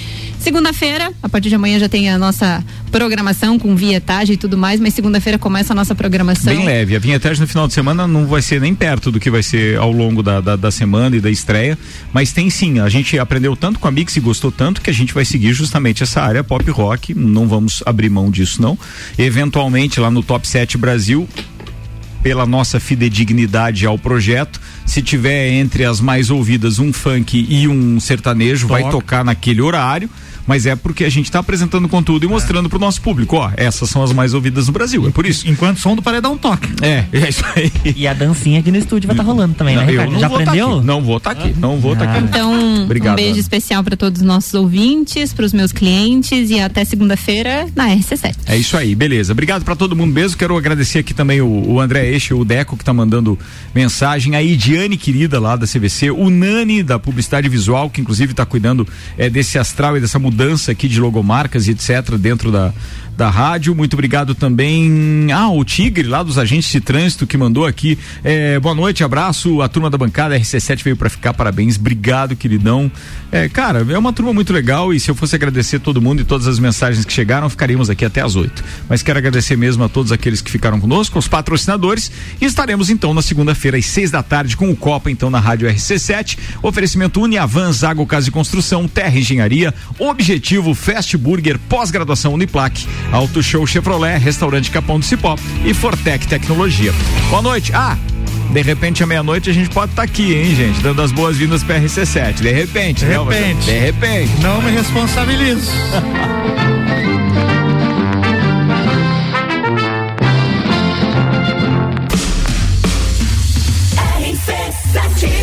Segunda-feira, a partir de amanhã já tem a nossa programação com vietagem e tudo mais, mas segunda-feira começa a nossa programação. Bem leve. A vinhetagem no final de semana não vai ser nem perto do que vai ser ao longo da, da, da semana e da estreia, mas tem sim. A gente aprendeu tanto com a Mix e gostou tanto que a gente vai seguir justamente essa área pop rock. Não vamos abrir mão disso, não. Eventualmente, lá no Top 7 Brasil, pela nossa fidedignidade ao projeto. Se tiver entre as mais ouvidas um funk e um sertanejo, vai Toca. tocar naquele horário. Mas é porque a gente está apresentando conteúdo e mostrando pro nosso público, ó, essas são as mais ouvidas no Brasil, é por isso. Enquanto som do paredão toque. É, é isso aí. E a dancinha aqui no estúdio vai estar rolando também, Não, né, eu Ricardo? não Já vou tá aprendeu? aqui, não vou estar aqui, não vou estar aqui. Então, Obrigado, um beijo Ana. especial para todos os nossos ouvintes, para os meus clientes e até segunda-feira na RC7. É isso aí, beleza. Obrigado pra todo mundo mesmo. Quero agradecer aqui também o, o André Eixe, o Deco, que tá mandando mensagem. A Idiane, querida lá da CVC. O Nani, da Publicidade Visual, que inclusive tá cuidando eh, desse astral e dessa mudança aqui de logomarcas e etc. dentro da, da rádio. Muito obrigado também. Ah, o Tigre, lá dos agentes de trânsito, que mandou aqui. eh, boa noite, abraço. A turma da bancada RC7 veio pra ficar. Parabéns. Obrigado, queridão. É, cara, é uma turma muito legal e se eu fosse agradecer todo mundo e todas as mensagens que chegaram, ficaríamos aqui até às oito. Mas quero agradecer mesmo a todos aqueles que ficaram conosco, aos patrocinadores e estaremos então na segunda-feira às seis da tarde com o Copa então na Rádio RC7. Oferecimento Uniavan, Zago Casa e Construção, Terra Engenharia, Objetivo Fast Burger, pós-graduação Uniplaque, Auto Show Chevrolet, Restaurante Capão do Cipó e Fortec Tecnologia. Boa noite. Ah, de repente, à meia-noite, a gente pode estar aqui, hein, gente? Dando as boas-vindas para RC7. De repente, De né? repente. De repente. Não me responsabilizo. (laughs) RC7